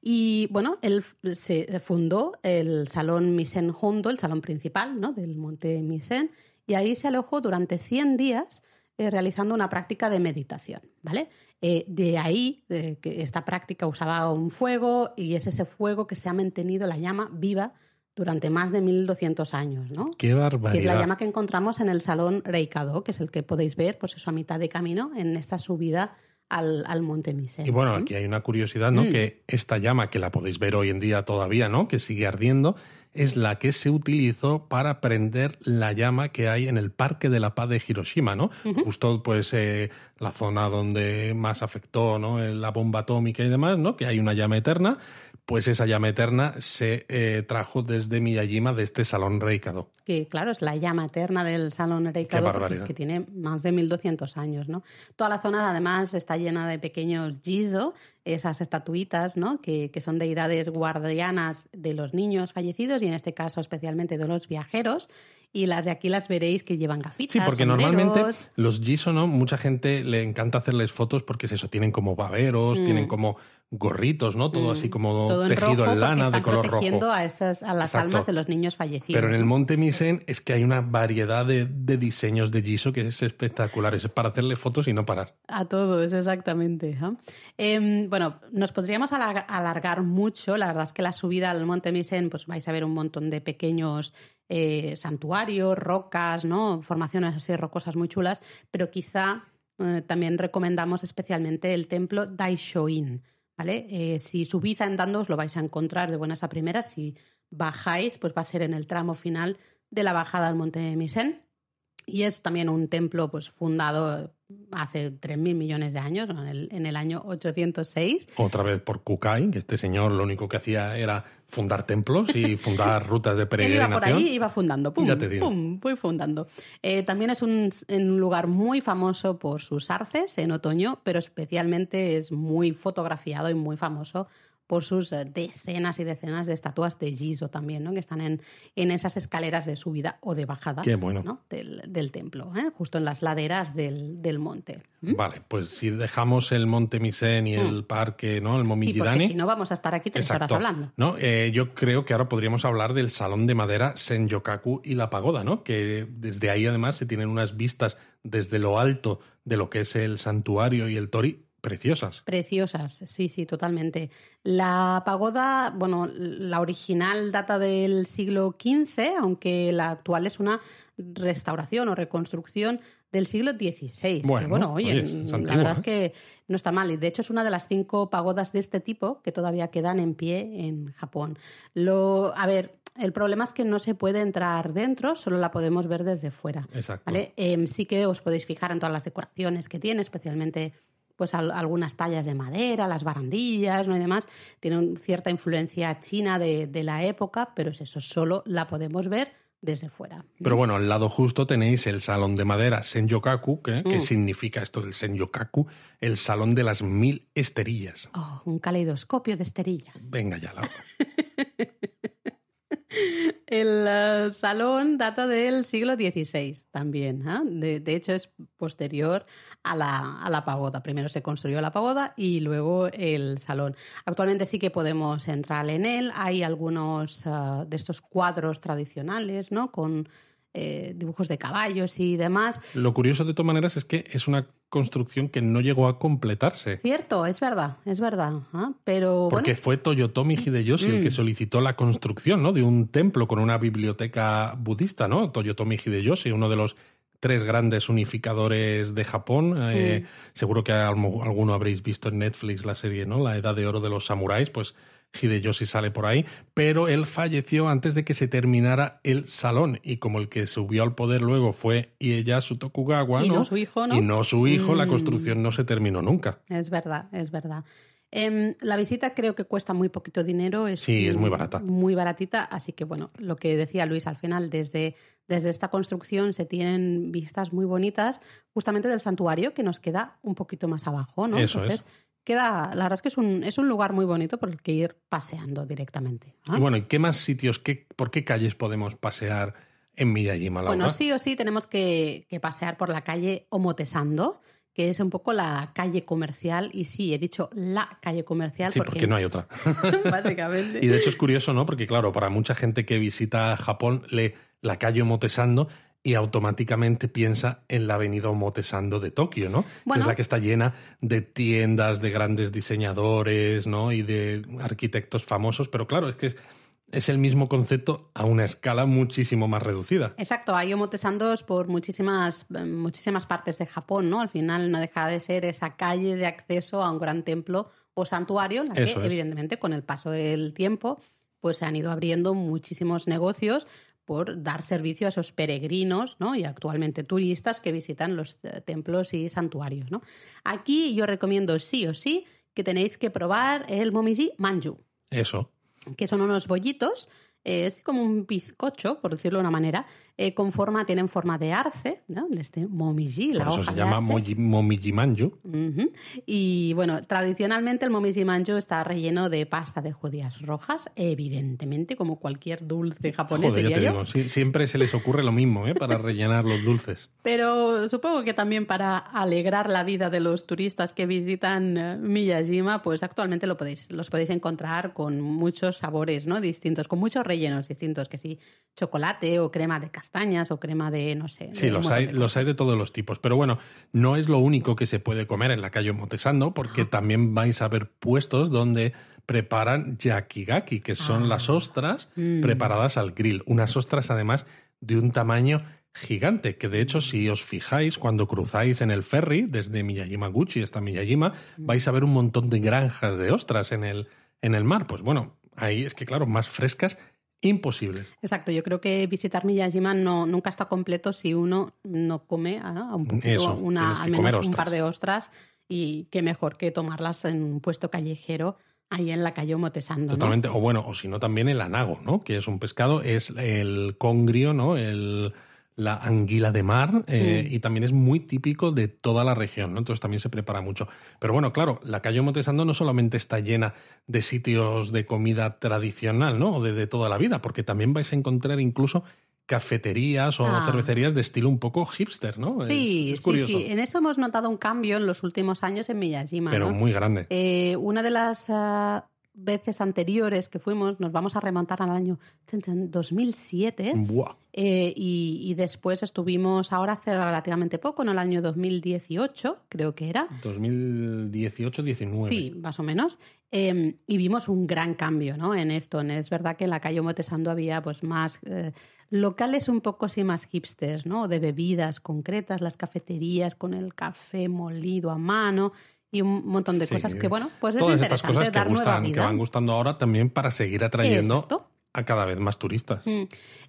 Y bueno, él se fundó el Salón Misen Hondo, el salón principal ¿no? del Monte Misen, y ahí se alojó durante 100 días eh, realizando una práctica de meditación, ¿vale? Eh, de ahí que esta práctica usaba un fuego y es ese fuego que se ha mantenido la llama viva durante más de 1200 años, ¿no? Qué barbaridad. Que es la llama que encontramos en el salón Reikado, que es el que podéis ver, pues eso a mitad de camino en esta subida al, al Monte Misen. Y bueno, aquí hay una curiosidad, ¿no? Mm. Que esta llama, que la podéis ver hoy en día todavía, ¿no? Que sigue ardiendo, es la que se utilizó para prender la llama que hay en el Parque de la Paz de Hiroshima, ¿no? Justo, pues, eh, la zona donde más afectó, ¿no? La bomba atómica y demás, ¿no? Que hay una llama eterna pues esa llama eterna se eh, trajo desde Miyajima, de este Salón Reikado. Que claro, es la llama eterna del Salón Reikado, es que tiene más de 1200 años, ¿no? Toda la zona además está llena de pequeños jizo, esas estatuitas, ¿no? Que, que, son deidades guardianas de los niños fallecidos y en este caso especialmente de los viajeros. Y las de aquí las veréis que llevan gafitas. Sí, porque normalmente los jizo, ¿no? Mucha gente le encanta hacerles fotos porque es eso, tienen como baberos, tienen mm. como gorritos, ¿no? Todo así mm, como tejido en lana de color protegiendo a, esas, a las almas de los niños fallecidos. Pero en el Monte Misen es que hay una variedad de, diseños de Giso que es espectacular. Es para hacerle fotos y no parar. A todos, exactamente. Em, bueno, nos podríamos alargar mucho. La verdad es que la subida al Monte Misen, pues vais a ver un montón de pequeños eh, santuarios, rocas, ¿no? Formaciones así rocosas muy chulas, pero quizá eh, también recomendamos especialmente el templo Daishoin ¿vale? Eh, si subís andando os lo vais a encontrar de buenas a primeras. Si bajáis, pues va a ser en el tramo final de la bajada al Monte Misen. Y es también un templo pues, fundado hace 3.000 millones de años, en, el, en, el, año 806. Otra vez por Kukai, que este señor lo único que hacía era fundar templos y fundar rutas de peregrinación. iba por ahí iba fundando, pum, ya te digo. pum, voy fundando. Eh, también es un, un, lugar muy famoso por sus arces en otoño, pero especialmente es muy fotografiado y muy famoso por sus eh, decenas y decenas de estatuas de Giso también, ¿no? que están en, en esas escaleras de subida o de bajada del, templo, ¿eh? justo en las laderas del, monte. Vale, pues si dejamos el monte Misen y el mm. parque, ¿no? el Momillidani... Sí, si no vamos a estar aquí tres horas hablando. ¿no? Eh, yo creo que ahora podríamos hablar del salón de madera Senyokaku y la pagoda, ¿no? que desde ahí además se tienen unas vistas desde lo alto de lo que es el santuario y el tori Preciosas. Preciosas, sí, sí, totalmente. La pagoda, bueno, la original data del siglo XV, aunque la actual es una restauración o reconstrucción del siglo XVI. Bueno, que bueno, oye, oye, es la verdad ¿eh? es que no está mal. Y de hecho es una de las cinco pagodas de este tipo que todavía quedan en pie en Japón. Lo, a ver, el problema es que no se puede entrar dentro, solo la podemos ver desde fuera. Exacto. ¿vale? Em, sí que os podéis fijar en todas las decoraciones que tiene, especialmente pues al- algunas tallas de madera, las barandillas ¿no? y demás. Tiene cierta influencia china de, de la época, pero es eso, solo la podemos ver desde fuera. Pero bueno, al lado justo tenéis el salón de madera Senyokaku, que, Mm. que significa esto del Senyokaku, el salón de las mil esterillas. Oh, un caleidoscopio de esterillas. Venga ya, Laura. El eh, salón data del siglo XVI también. ¿ah? De, de hecho, es posterior a la, a la pagoda. Primero se construyó la pagoda y luego el salón. Actualmente sí que podemos entrar en él. Hay algunos eh, de estos cuadros tradicionales, ¿no? Con eh, dibujos de caballos y demás. Lo curioso de todas maneras es que es una construcción que no llegó a completarse. Cierto, es verdad, es verdad. ¿ah? Pero Porque bueno, fue Toyotomi Hideyoshi el Mm. que solicitó la construcción ¿no? de un templo con una biblioteca budista, ¿no? Toyotomi Hideyoshi, uno de los tres grandes unificadores de Japón. Eh, Seguro que alguno habréis visto en Netflix la serie, ¿no? La Edad de Oro de los Samuráis, pues Hideyoshi sale por ahí, pero él falleció antes de que se terminara el salón y como el que subió al poder luego fue Ieyasu Tokugawa, Y no su hijo, ¿no? Y no su hijo, la Mm. construcción no se terminó nunca. Es verdad, es verdad. Em, la visita creo que cuesta muy poquito dinero. Es Sí, es muy barata. Muy baratita, así que bueno, lo que decía Luis al final, desde, desde esta construcción se tienen vistas muy bonitas justamente del santuario que nos queda un poquito más abajo, ¿no? Eso es. Entonces, queda, la verdad es que es un, es un lugar muy bonito por el que ir paseando directamente. Y bueno, ¿y qué más sitios, qué, por qué calles podemos pasear en Miyajima, Laura? Bueno, sí o sí tenemos que, que pasear por la calle Omotesando, que es un poco la calle comercial, y sí, he dicho la calle comercial Sí, porque no hay otra. básicamente. Y de hecho es curioso, ¿no? Porque claro, para mucha gente que visita Japón, lee la calle Omotesando y automáticamente piensa en la avenida Omotesando de Tokio, ¿no? Que Bueno. es la que está llena de tiendas, de grandes diseñadores, ¿no? Y de arquitectos famosos. Pero claro, es que es, es el mismo concepto a una escala muchísimo más reducida. Exacto, hay omotesandos por muchísimas, muchísimas partes de Japón, ¿no? Al final no deja de ser esa calle de acceso a un gran templo o santuario, en la que es. evidentemente con el paso del tiempo pues se han ido abriendo muchísimos negocios por dar servicio a esos peregrinos ¿no? y actualmente turistas que visitan los eh, templos y santuarios. ¿no? Aquí yo recomiendo sí o sí que tenéis que probar el momiji manju Eso. Que son unos bollitos, eh, es como un bizcocho, por decirlo de una manera, eh, con forma, tienen forma de arce, ¿no? de este momiji, la Por eso hoja se de llama arce. moji- momiji manju. Ujú. Y bueno, tradicionalmente el momiji manju está relleno de pasta de judías rojas, evidentemente, como cualquier dulce japonés, Joder, diría te yo. digo, siempre se les ocurre lo mismo, ¿eh? Para rellenar los dulces. Pero supongo que también para alegrar la vida de los turistas que visitan eh, Miyajima, pues actualmente lo podéis, los podéis encontrar con muchos sabores ¿no? distintos, con muchos rellenos distintos, que sí, chocolate o crema de castañas o crema de, no sé. Sí, los hay, los hay de todos los tipos. Pero bueno, no es lo único que se puede comer en la calle Motesando, porque también vais a ver puestos donde preparan yakigaki, que son Ah. las ostras Mm. preparadas al grill. Unas ostras, además, de un tamaño gigante, que de hecho, si os fijáis, cuando cruzáis en el ferry desde Miyajima-Guchi hasta Miyajima, vais a ver un montón de granjas de ostras en el, en el mar. Pues bueno, ahí es que, claro, más frescas, imposibles. Exacto, yo creo que visitar Miyajima no, nunca está completo si uno no come ah, un poquito, Eso, una, al menos un par de ostras y qué mejor que tomarlas en un puesto callejero ahí en la calle Motesando. ¿no? Totalmente, o bueno, o si no también el anago, ¿no? Que es un pescado, es el congrio, ¿no? El, la anguila de mar eh, Mm. y también es muy típico de toda la región, ¿no? Entonces también se prepara mucho. Pero bueno, claro, la calle Motesando no solamente está llena de sitios de comida tradicional, ¿no? O de, de toda la vida, porque también vais a encontrar incluso cafeterías o Ah. cervecerías de estilo un poco hipster, ¿no? Sí, es, es sí, curioso, sí. En eso hemos notado un cambio en los últimos años en Miyajima. pero ¿no? muy grande. Eh, una de las ah, veces anteriores que fuimos, nos vamos a remontar al año 2007. Buah. Eh, y, y después estuvimos ahora hace relativamente poco, en el año 2018, creo que era. 2018-19. Sí, más o menos. Eh, y vimos un gran cambio ¿no? en esto. Es verdad que en la calle Motesando había pues, más eh, locales un poco así más hipsters, ¿no? de bebidas concretas, las cafeterías con el café molido a mano y un montón de Sí. cosas que, bueno, pues es Todas interesante estas cosas que, dar nueva gustan, que vida. van gustando ahora también para seguir atrayendo Exacto. a cada vez más turistas. Mm.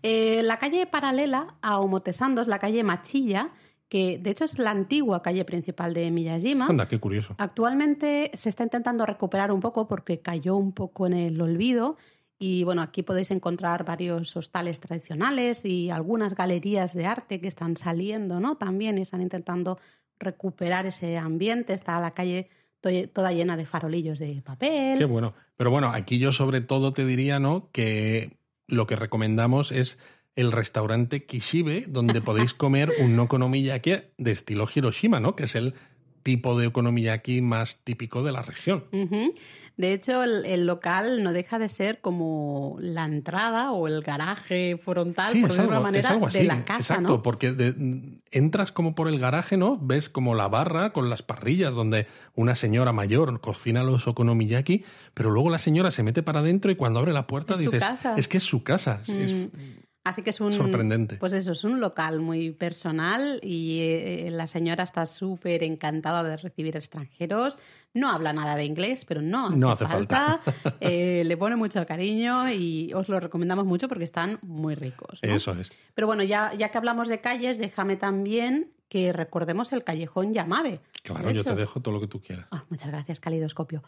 Eh, la calle paralela a Omotesando es la calle Machilla, que de hecho es la antigua calle principal de Miyajima. Anda, qué curioso. Actualmente se está intentando recuperar un poco porque cayó un poco en el olvido. Y bueno, aquí podéis encontrar varios hostales tradicionales y algunas galerías de arte que están saliendo, ¿no? También están intentando recuperar ese ambiente. Está la calle to- toda llena de farolillos de papel. Qué bueno. Pero bueno, aquí yo sobre todo te diría, ¿no? Que lo que recomendamos es el restaurante Kishibe, donde podéis comer un no de estilo Hiroshima, ¿no? Que es el tipo de okonomiyaki más típico de la región. De hecho, el, el local no deja de ser como la entrada o el garaje frontal, Sí, por decirlo de alguna manera, así. de la casa, Exacto, ¿no? porque de- entras como por el garaje, ¿no? Ves como la barra con las parrillas donde una señora mayor cocina los okonomiyaki, pero luego la señora se mete para adentro y cuando abre la puerta Es su dices, casa. es que es su casa. Es- es- Mm. Así que es un Sorprendente. Pues eso, es un local muy personal y eh, la señora está súper encantada de recibir extranjeros. No habla nada de inglés, pero no hace, No hace falta. Eh, le pone mucho cariño y os lo recomendamos mucho porque están muy ricos. ¿no? Eso es. Pero bueno, ya, ya que hablamos de calles, déjame también que recordemos el callejón Yamabe. Claro, yo te dejo todo lo que tú quieras. Ah, muchas gracias, Calidoscopio.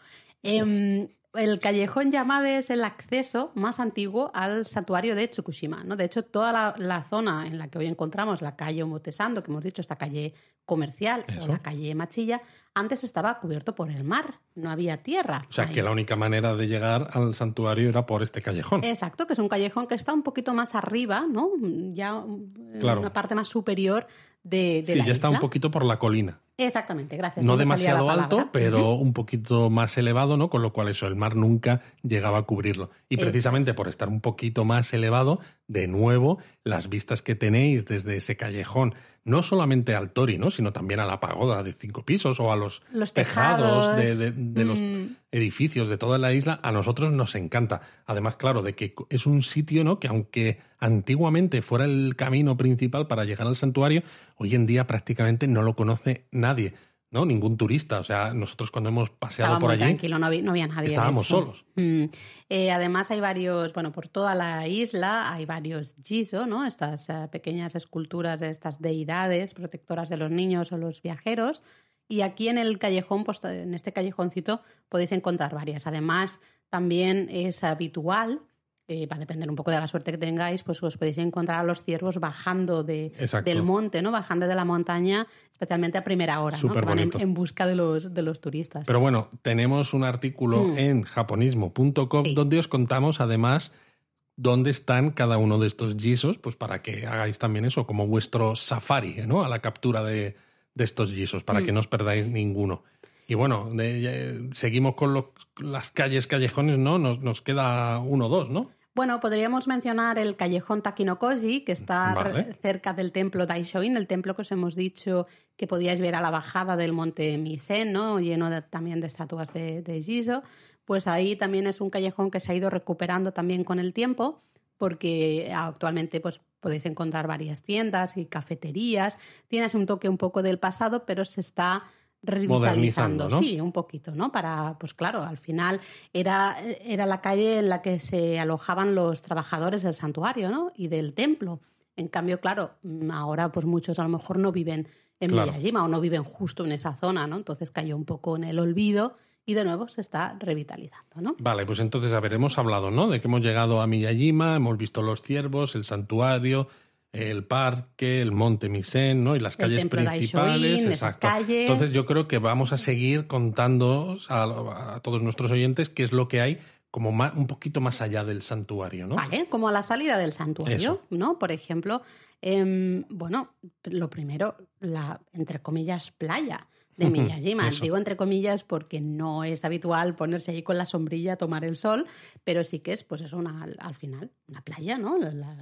El callejón Yamabe es el acceso más antiguo al santuario de Tsukushima. ¿no? De hecho, toda la, la zona en la que hoy encontramos la calle Omotesando, que hemos dicho, esta calle comercial Eso. o la calle Machilla, antes estaba cubierto por el mar, no había tierra. O sea, ahí. que la única manera de llegar al santuario era por este callejón. Exacto, que es un callejón que está un poquito más arriba, ¿no? Ya en Claro. una parte más superior de, de sí, la ya está un poquito por la colina. Exactamente, gracias. No demasiado alto, pero un poquito más elevado, ¿no? Con lo cual eso, el mar nunca llegaba a cubrirlo. Y precisamente es. por estar un poquito más elevado, de nuevo, las vistas que tenéis desde ese callejón, no solamente al Tori, ¿no? Sino también a la pagoda de cinco pisos o a los, Los tejados, tejados, de, de- de los mm. edificios de toda la isla, a nosotros nos encanta. Además, claro, de que es un sitio, ¿no? Que aunque antiguamente fuera el camino principal para llegar al santuario, hoy en día prácticamente no lo conoce nadie, ¿no? Ningún turista. O sea, nosotros cuando hemos paseado Estaba por muy allí, tranquilo, no había, no había nadie. estábamos solos. Mm. Eh, además hay varios, bueno, por toda la isla hay varios jizo, ¿no? Estas eh, pequeñas esculturas de estas deidades protectoras de los niños o los viajeros. Y aquí en el callejón, pues en este callejoncito podéis encontrar varias. Además, también es habitual, eh, va a depender un poco de la suerte que tengáis, pues os podéis encontrar a los ciervos bajando de, del monte, ¿no? Bajando de la montaña, especialmente a primera hora, ¿no? Que van en busca de los, de los turistas. Pero bueno, tenemos un artículo Mm. en japonismo.com Sí. donde os contamos además dónde están cada uno de estos gisos, pues para que hagáis también eso como vuestro safari, ¿no? A la captura de, de estos gisos, para Mm. que no os perdáis ninguno. Y bueno, de- seguimos con los- las calles, callejones, ¿no? Nos, nos queda uno o dos, ¿no? Bueno, podríamos mencionar el callejón Takinokoji, que está Vale. cerca del templo Daishoin, el templo que os hemos dicho que podíais ver a la bajada del monte Misen, ¿no? lleno de- también de estatuas de, de Jizo. Pues ahí también es un callejón que se ha ido recuperando también con el tiempo, porque actualmente pues, podéis encontrar varias tiendas y cafeterías. Tienes un toque un poco del pasado, pero se está revitalizando. Sí, un poquito, ¿no? Para, pues claro, al final era, era la calle en la que se alojaban los trabajadores del santuario, ¿no? Y del templo. En cambio, claro, mm, ahora pues muchos a lo mejor no viven en Claro. Miyajima o no viven justo en esa zona, ¿no? Entonces cayó un poco en el olvido y de nuevo se está revitalizando, ¿no? Vale, pues entonces, a ver, hemos hablado, ¿no? De que hemos llegado a Miyajima, hemos visto los ciervos, el santuario, el parque, el monte Misen, ¿no? Y las calles principales. Daishoin, esas calles. Entonces yo creo que vamos a seguir contando a, a todos nuestros oyentes qué es lo que hay como ma- un poquito más allá del santuario, ¿no? Vale, como a la salida del santuario, Eso. ¿no? Por ejemplo, em, bueno, lo primero, la, entre comillas, playa. De Miyajima. Digo entre comillas porque no es habitual ponerse ahí con la sombrilla a tomar el sol, pero sí que es, pues es una, al final, una playa, ¿no?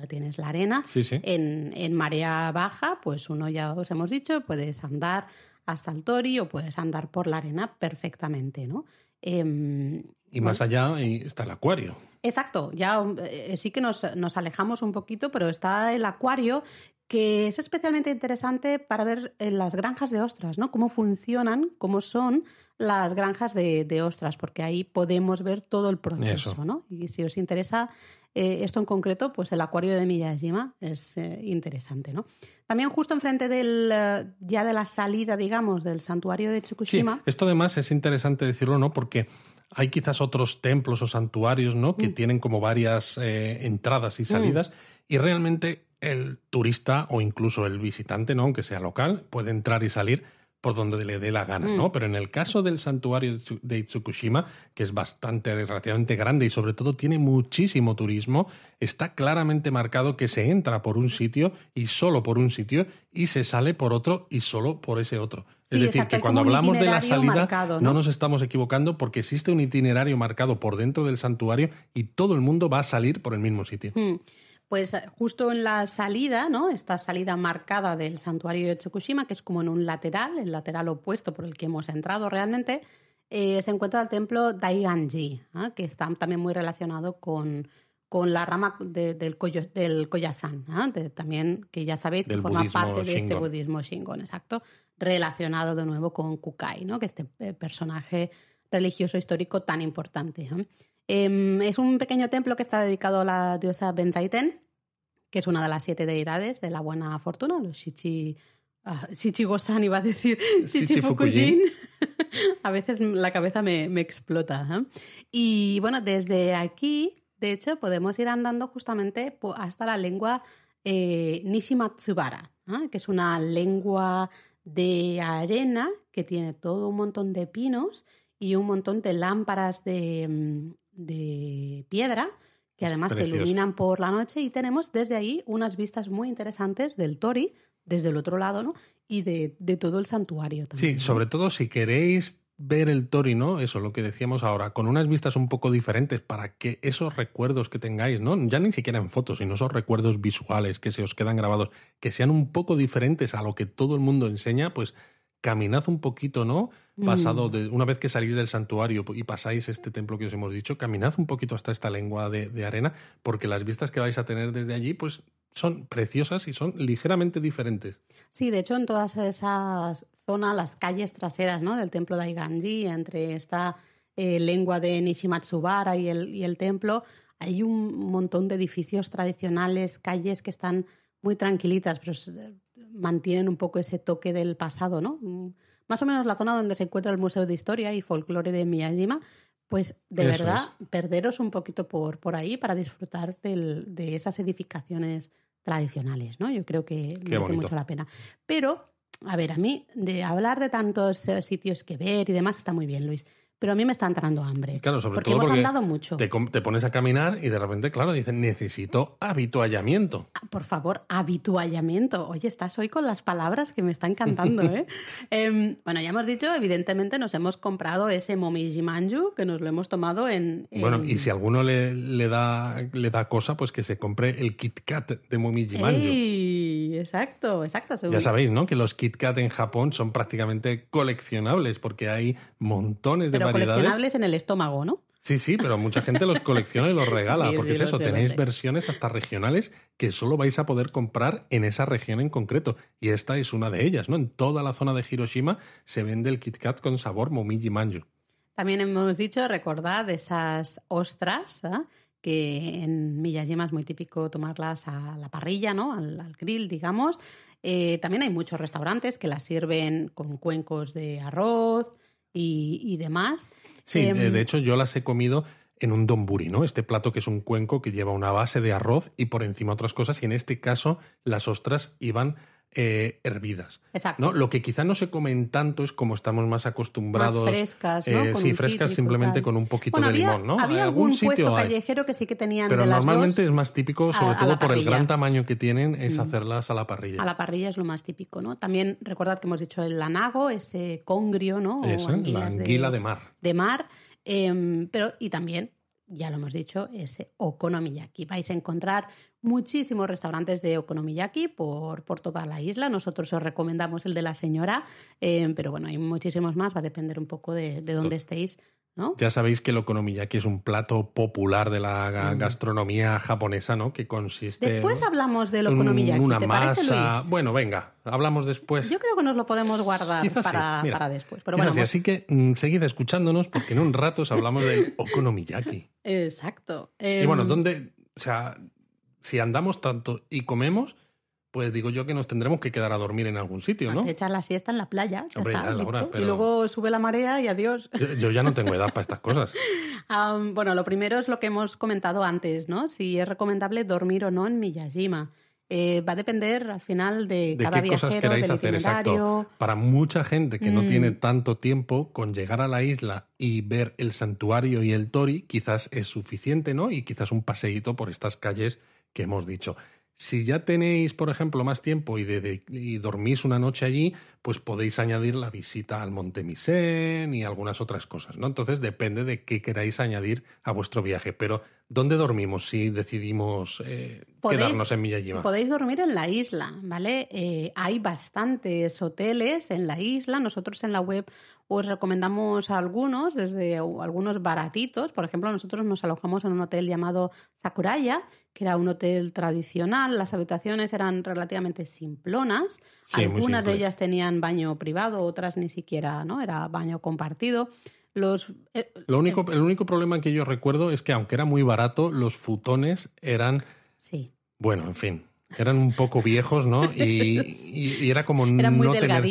tienes la arena. En, en marea baja, pues uno ya os hemos dicho, puedes andar hasta el Tori o puedes andar por la arena perfectamente, ¿no? Em, y más allá está el acuario. Exacto, ya eh, sí que nos, nos, alejamos un poquito, pero está el acuario que es especialmente interesante para ver en las granjas de ostras, ¿no? Cómo funcionan, cómo son las granjas de, ostras, porque ahí podemos ver todo el proceso, ¿no? Y si os interesa eh, esto en concreto, pues el acuario de Miyajima es eh, interesante, ¿no? También justo enfrente del ya de la salida, digamos, del santuario de Tsukushima. Sí, esto además es interesante decirlo, ¿no? Porque hay quizás otros templos o santuarios, ¿no? Que mm. tienen como varias eh, entradas y salidas. Mm. Y realmente el turista o incluso el visitante, ¿no? Aunque sea local, puede entrar y salir por donde le dé la gana, ¿no? Mm. Pero en el caso del santuario de Itsukushima, que es bastante, relativamente grande y sobre todo tiene muchísimo turismo, está claramente marcado que se entra por un sitio y solo por un sitio y se sale por otro y solo por ese otro. es decir, que cuando hablamos de la salida ¿no? nos estamos equivocando porque existe un itinerario marcado por dentro del santuario y todo el mundo va a salir por el mismo sitio. Mm. Pues eh, justo en la salida, ¿no? Esta salida marcada del santuario de Tsukushima, que es como en un lateral, el lateral opuesto por el que hemos entrado realmente, eh, se encuentra el templo Daiganji, que está también muy relacionado con, con la rama del, koyo, del Koyazan, también que ya sabéis que forma parte de este budismo Shingon, exacto, relacionado de nuevo con Kukai, ¿no? que es este eh, personaje religioso histórico tan importante. Em, es un pequeño templo que está dedicado a la diosa Benzaiten, que es una de las siete deidades de la buena fortuna, los Shichi. Ah, Shichigo-san iba a decir Shichifukujin. a veces la cabeza me, explota. ¿eh? Y bueno, desde aquí, de hecho, podemos ir andando justamente hasta la lengua eh, Nishimatsubara, ¿eh? que es una lengua de arena que tiene todo un montón de pinos y un montón de lámparas de, mm, de piedra que además se iluminan por la noche y tenemos desde ahí unas vistas muy interesantes del Tori, desde el otro lado, ¿no? Y de, todo el santuario también. Sí, sobre todo si queréis ver el Tori, ¿no? Eso, lo que decíamos ahora, con unas vistas un poco diferentes para que esos recuerdos que tengáis, ¿no? Ya ni siquiera en fotos, sino esos recuerdos visuales que se os quedan grabados, que sean un poco diferentes a lo que todo el mundo enseña, pues caminad un poquito, ¿no? Pasado mm. de, una vez que salís del santuario y pasáis este templo que os hemos dicho, caminad un poquito hasta esta lengua de, arena, porque las vistas que vais a tener desde allí, pues son preciosas y son ligeramente diferentes. Sí, de hecho, en todas esas zonas, las calles traseras ¿no? del templo de Aiganji, entre esta eh, lengua de Nishimatsubara y el, y el templo, hay un montón de edificios tradicionales, calles que están muy tranquilitas, pero mantienen un poco ese toque del pasado, ¿no? Mm, más o menos la zona donde se encuentra el Museo de Historia y Folklore de Miyajima, pues de verdad perderos un poquito por, por ahí para disfrutar de esas edificaciones tradicionales, ¿no? Yo creo que merece mucho la pena. Pero, a ver, a mí de hablar de tantos eh, sitios que ver y demás está muy bien, Luis pero a mí me está entrando hambre. Claro, sobre porque todo hemos porque andado mucho. Te, pones a caminar y de repente, claro, dicen, necesito habituallamiento. Ah, por favor, habituallamiento. Oye, estás hoy con las palabras que me están encantando, ¿eh? Em, bueno, ya hemos dicho, evidentemente nos hemos comprado ese Momiji Manju, que nos lo hemos tomado en... Bueno, y si alguno le, le, da, le da cosa, pues que se compre el Kit Kat de Momiji Manju. Exacto, exacto. Ya sabéis, ¿no? Que los Kit Kat en Japón son prácticamente coleccionables porque hay montones de coleccionables en el estómago, ¿no? Sí, sí, pero mucha gente los colecciona y los regala, porque es eso, tenéis versiones hasta regionales que solo vais a poder comprar en esa región en concreto. Y esta es una de ellas, ¿no? En toda la zona de Hiroshima se vende el Kit Kat con sabor Momiji Manju. También hemos dicho, recordad esas ostras, ¿eh? que en Miyajima es muy típico tomarlas a la parrilla, ¿no? Al, grill, digamos. Eh, también hay muchos restaurantes que las sirven con cuencos de arroz, y, demás. Sí, em, de hecho yo las he comido en un donburi, ¿no? Este plato que es un cuenco que lleva una base de arroz y por encima otras cosas. Y en este caso las ostras iban eh, hervidas. Exacto. ¿no? Lo que quizá no se comen tanto es como estamos más acostumbrados. Más frescas, ¿no? eh, sí, frescas simplemente con un poquito Bueno, de había, limón, ¿no? Había En algún sitio puesto hay. callejero que sí que tenían Pero de las normalmente dos. es más típico, sobre a todo por el. Mm. gran tamaño que tienen, es hacerlas a la parrilla. A la parrilla es lo más típico, ¿no? También recordad que hemos dicho el lanago, ese congrio, ¿no? O Eso, la anguila de mar. de mar. em, pero, y también, ya lo hemos dicho, ese okonomiyaki. Vais a encontrar muchísimos restaurantes de okonomiyaki por, por toda la isla. Nosotros os recomendamos el de la señora, em, pero bueno, hay muchísimos más, va a depender un poco de, de dónde estéis, ¿no? Ya sabéis que el okonomiyaki es un plato popular de la ga- gastronomía japonesa, ¿no? Que consiste Mm. Después hablamos del en okonomiyaki, una ¿te parece, masa. Luis? Bueno, venga, hablamos después. Yo creo que nos lo podemos guardar Quizás sí, para, mira, para después. Pero bueno, sí. Así que mm, seguid escuchándonos porque en un rato os hablamos del okonomiyaki. Exacto. Y bueno, Em, ¿dónde? O sea, si andamos tanto y comemos, pues digo yo que nos tendremos que quedar a dormir en algún sitio, ¿no? Te echas la siesta en la playa, ya Hombre, está, ya la listo. hora, pero- y luego sube la marea y adiós. Yo, yo ya no tengo edad para estas cosas. Am, bueno, lo primero es lo que hemos comentado antes, ¿no? Si es recomendable dormir o no en Miyajima. Eh, va a depender al final de, de cada qué cosas viajero, queráis del hacer, exacto. Para mucha gente que no Mm. tiene tanto tiempo, con llegar a la isla y ver el santuario y el tori, quizás es suficiente, ¿no? Y quizás un paseíto por estas calles que hemos dicho. Si ya tenéis, por ejemplo, más tiempo y, de- de- y dormís una noche allí, pues podéis añadir la visita al Monte Misen y algunas otras cosas, ¿no? Entonces depende de qué queráis añadir a vuestro viaje. Pero, ¿dónde dormimos si decidimos eh, quedarnos en Miyajima? podéis dormir en la isla, ¿vale? Eh, hay bastantes hoteles en la isla. Nosotros en la web os recomendamos algunos, desde algunos baratitos. Por ejemplo, nosotros nos alojamos en un hotel llamado Sakuraya, que era un hotel tradicional. Las habitaciones eran relativamente simplonas. Sí, Algunas de ellas tenían baño privado, otras ni siquiera, ¿no? Era baño compartido. Los, eh, Lo único, el único problema que yo recuerdo es que aunque era muy barato, los futones eran, sí, bueno, en fin, eran un poco viejos, ¿no? Y, y- y era como eran muy no tener,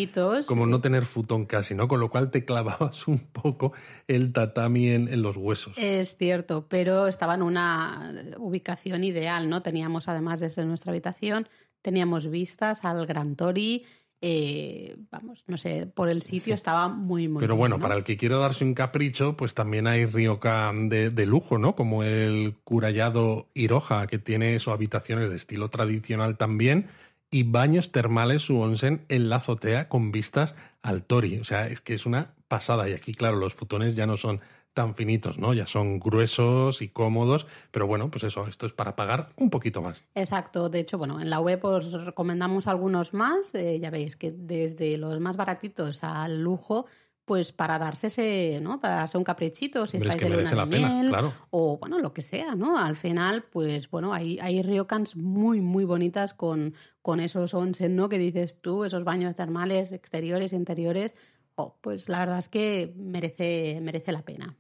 como no tener futón casi, ¿no? Con lo cual te clavabas un poco el tatami en, en los huesos. Es cierto, pero estaba en una ubicación ideal, ¿no? Teníamos además desde nuestra habitación, teníamos vistas al Gran Tori, eh, vamos, no sé, por el sitio estaba muy, muy Pero bien, bueno, ¿no? para el que quiera darse un capricho, pues también hay ryokan de, de lujo, ¿no? Como el Kurayado Iroha, que tiene sus habitaciones de estilo tradicional también, y baños termales u onsen en la azotea con vistas al Tori. O sea, es que es una pasada. Y aquí, claro, los futones ya no son tan finitos, ¿no? Ya son gruesos y cómodos, pero bueno, pues eso, esto es para pagar un poquito más. Exacto, de hecho, bueno, en la web os recomendamos algunos más, eh, ya veis que desde los más baratitos al lujo, pues para darse ese, ¿no? Para darse un caprichito, si Hombre, es estáis que de merece luna la de pena, miel, claro. o bueno, lo que sea, ¿no? Al final, pues bueno, hay, hay ryokans muy, muy bonitas con, con esos onsen, ¿no? Que dices tú, esos baños termales exteriores e interiores, oh, pues la verdad es que merece, merece la pena.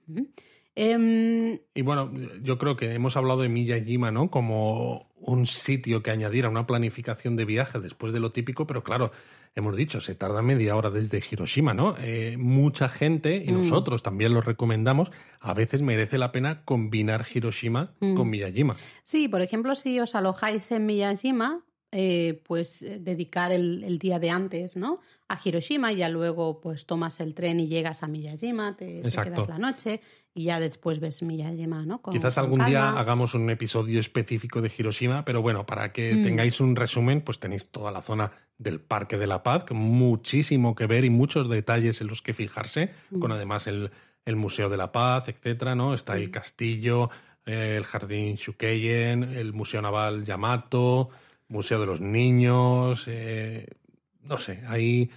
Em, Y bueno, yo creo que hemos hablado de Miyajima, ¿no? Como un sitio que añadir a una planificación de viaje después de lo típico, pero claro, hemos dicho, se tarda media hora desde Hiroshima, ¿no? Eh, mucha gente, y Mm. nosotros también lo recomendamos, a veces merece la pena combinar Hiroshima Mm. con Miyajima. Sí, por ejemplo, si os alojáis en Miyajima, eh, pues eh, dedicar el, el día de antes, ¿no? A Hiroshima y ya luego pues tomas el tren y llegas a Miyajima, te, quedas la noche y ya después ves Miyajima, ¿no? Con- Quizás algún día hagamos un episodio específico de Hiroshima, pero bueno, para que Mm. tengáis un resumen, pues tenéis toda la zona del Parque de la Paz, con muchísimo que ver y muchos detalles en los que fijarse, Mm. con además el, el Museo de la Paz, etcétera, ¿no? Está Mm. el castillo, eh, el Jardín Shukeien, el Museo Naval Yamato, Museo de los Niños, eh, no sé, hay...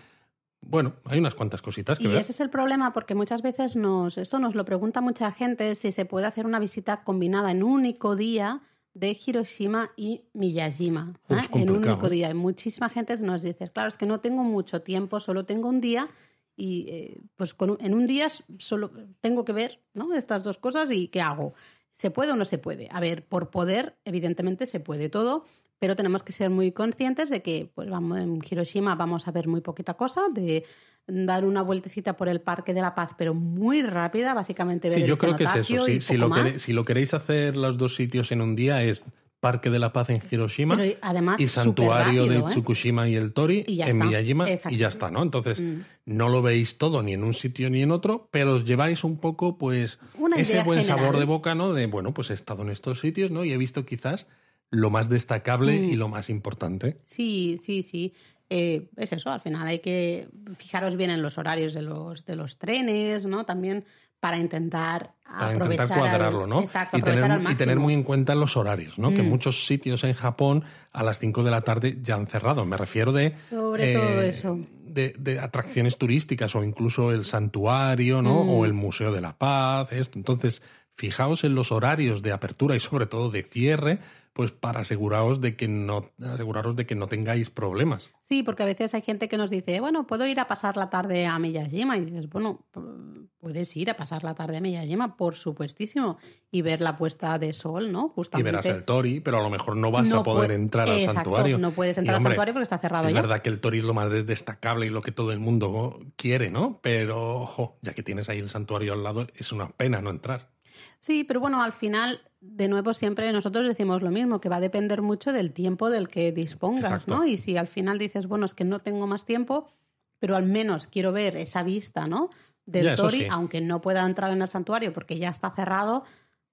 Bueno, hay unas cuantas cositas que Y ese es el problema porque muchas veces nos, esto nos lo pregunta mucha gente si se puede hacer una visita combinada en un único día de Hiroshima y Miyajima. ¿eh? En un único ¿eh? día. Y muchísima gente nos dice, claro, es que no tengo mucho tiempo, solo tengo un día y eh, pues con un- en un día solo tengo que ver ¿no? estas dos cosas y ¿qué hago? ¿Se puede o no se puede? A ver, por poder, evidentemente se puede todo, pero tenemos que ser muy conscientes de que pues vamos, en Hiroshima vamos a ver muy poquita cosa, de dar una vueltecita por el Parque de la Paz, pero muy rápida, básicamente ver Sí, el yo creo que es eso. Si, lo más. quere- si lo queréis hacer los dos sitios en un día es Parque de la Paz en Hiroshima Pero además, y Santuario de ¿eh? Tsukushima y el Tori Y en está. Miyajima y ya está, ¿no? Entonces, Mm. no lo veis todo ni en un sitio ni en otro, pero os lleváis un poco, pues, Una ese buen sabor de boca, ¿no? De, bueno, pues he estado en estos sitios, ¿no? Y he visto quizás lo más destacable Mm. y lo más importante. Sí, sí, sí. Eh, es eso, al final hay que fijaros bien en los horarios de los, de los trenes, ¿no? También para intentar Para aprovechar intentar cuadrarlo, al, ¿no? Exacto, y, tener, al y tener muy en cuenta los horarios, ¿no? Que Mm. muchos sitios en Japón a las 5 de la tarde ya han cerrado. Me refiero de... eh, Sobre todo eso. De, de atracciones turísticas o incluso el santuario, ¿no? Mm. O el Museo de la Paz, esto. Entonces, fijaos en los horarios de apertura y sobre todo de cierre, pues para aseguraros de que no, aseguraros de que no tengáis problemas. Sí, porque a veces hay gente que nos dice, bueno, puedo ir a pasar la tarde a Miyajima. Y dices, bueno, puedes ir a pasar la tarde a Miyajima, por supuestísimo, y ver la puesta de sol, ¿no? Y Justamente. verás el Tori, pero a lo mejor no vas No a poder entrar al Exacto, santuario. no puedes Y, entrar al santuario porque está cerrado Es ya. verdad que el Tori es lo más de- destacable y lo que todo el mundo quiere, ¿no? Pero, ojo, ya que tienes ahí el santuario al lado, es una pena no entrar. Sí, pero bueno, al final, de nuevo, siempre nosotros decimos lo mismo, que va a depender mucho del tiempo del que dispongas, Exacto. ¿no? Y si al final dices, bueno, es que no tengo más tiempo, pero al menos quiero ver esa vista, ¿no? Del Ya, Tori, sí. aunque no pueda entrar en el santuario porque ya está cerrado,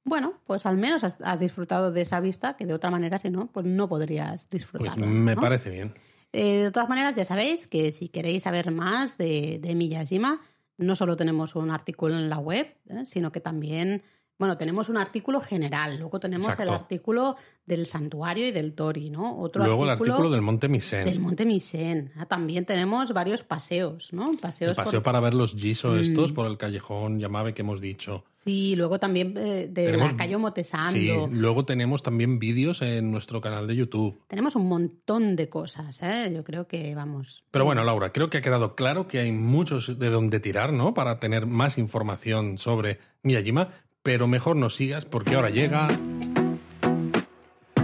bueno, pues al menos has, has disfrutado de esa vista que de otra manera, si no, pues no podrías Pues disfrutarla. me ¿no? parece bien. Eh, de todas maneras, ya sabéis que si queréis saber más de, de Miyajima, no solo tenemos un artículo en la web, ¿eh? sino que también, bueno, tenemos un artículo general, luego tenemos el artículo del santuario y del Tori, ¿no? Otro Luego el artículo, artículo del Monte Misen. del Monte Misen. Ah, también tenemos varios paseos, ¿no? Paseos El paseo por- para ver los Giso Mm. estos por el callejón Yamabe que hemos dicho. Sí, luego también eh, de Tenemos- la calle Motesando. Sí, luego tenemos también vídeos en nuestro canal de YouTube. Tenemos un montón de cosas, ¿eh? Yo creo que vamos. Pero bueno, Laura, creo que ha quedado claro que hay muchos de donde tirar, ¿no? Para tener más información sobre Miyajima, pero mejor no sigas porque ahora llega...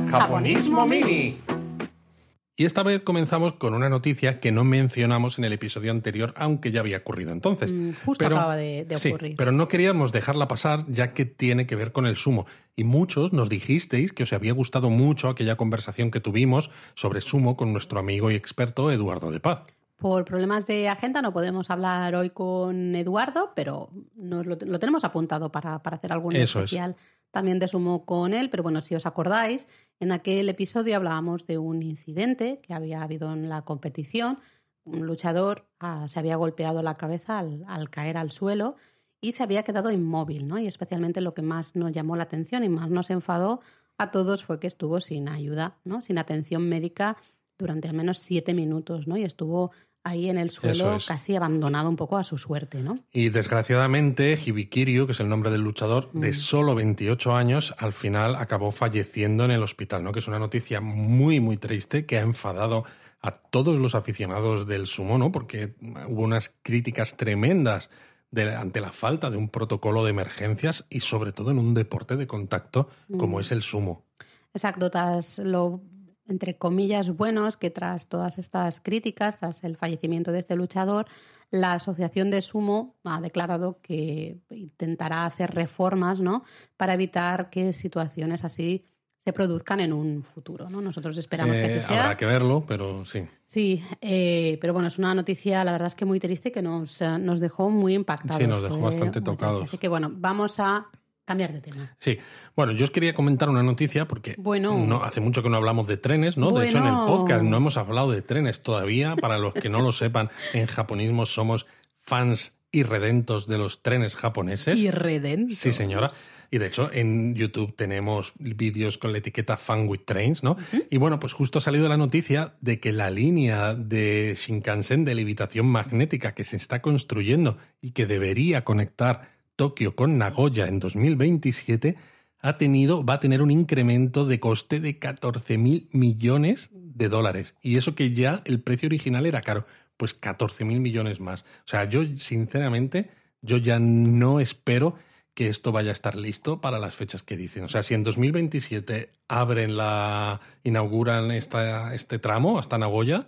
Japonismo Mini. Y esta vez comenzamos con una noticia que no mencionamos en el episodio anterior, aunque ya había ocurrido entonces. Mm, justo acaba de- de sí, ocurrir. pero no queríamos dejarla pasar ya que tiene que ver con el sumo. Y muchos nos dijisteis que os había gustado mucho aquella conversación que tuvimos sobre sumo con nuestro amigo y experto Eduardo de Paz. Por problemas de agenda no podemos hablar hoy con Eduardo, pero nos lo, lo tenemos apuntado para, para hacer algún Eso es. especial también de sumo con él. Pero bueno, si os acordáis, en aquel episodio hablábamos de un incidente que había habido en la competición. Un luchador ah, se había golpeado la cabeza al, al caer al suelo y se había quedado inmóvil, ¿no? Y especialmente lo que más nos llamó la atención y más nos enfadó a todos fue que estuvo sin ayuda, ¿no? Sin atención médica durante al menos siete minutos, ¿no? Y estuvo ahí en el suelo es. casi abandonado un poco a su suerte, ¿no? Y desgraciadamente, Hibikiryu, que es el nombre del luchador, de Mm. solo 28 años, al final acabó falleciendo en el hospital, ¿no? Que es una noticia muy, muy triste que ha enfadado a todos los aficionados del sumo, ¿no? Porque hubo unas críticas tremendas de- ante la falta de un protocolo de emergencias y sobre todo en un deporte de contacto como Mm. es el sumo. Exacto, tras lo, entre comillas, buenos que tras todas estas críticas, tras el fallecimiento de este luchador, la Asociación de Sumo ha declarado que intentará hacer reformas, ¿no? Para evitar que situaciones así se produzcan en un futuro, ¿no? Nosotros esperamos que Eh, así sea. habrá que verlo, pero sí. Sí, eh, pero bueno, es una noticia, la verdad es que muy triste que nos, eh, nos dejó muy impactados. Sí, nos dejó bastante triste. tocados. Así que bueno, vamos a cambiar de tema. Sí, bueno, yo os quería comentar una noticia porque Bueno. no, hace mucho que no hablamos de trenes, ¿no? De hecho, en el podcast no hemos hablado de trenes todavía. Para los que no lo sepan, en japonismo somos fans irredentos de los trenes japoneses. Irredento. Sí, señora. Y de hecho, en YouTube tenemos vídeos con la etiqueta Fan with Trains, ¿no? Y bueno, pues justo ha salido la noticia de que la línea de Shinkansen de levitación magnética que se está construyendo y que debería conectar Tokio con Nagoya en 2027 ha tenido, va a tener un incremento de coste de 14 mil millones de dólares. Y eso que ya el precio original era caro, pues 14 mil millones más. O sea, yo sinceramente, yo ya no espero que esto vaya a estar listo para las fechas que dicen. O sea, si en 2027 abren la, inauguran esta, este tramo hasta Nagoya,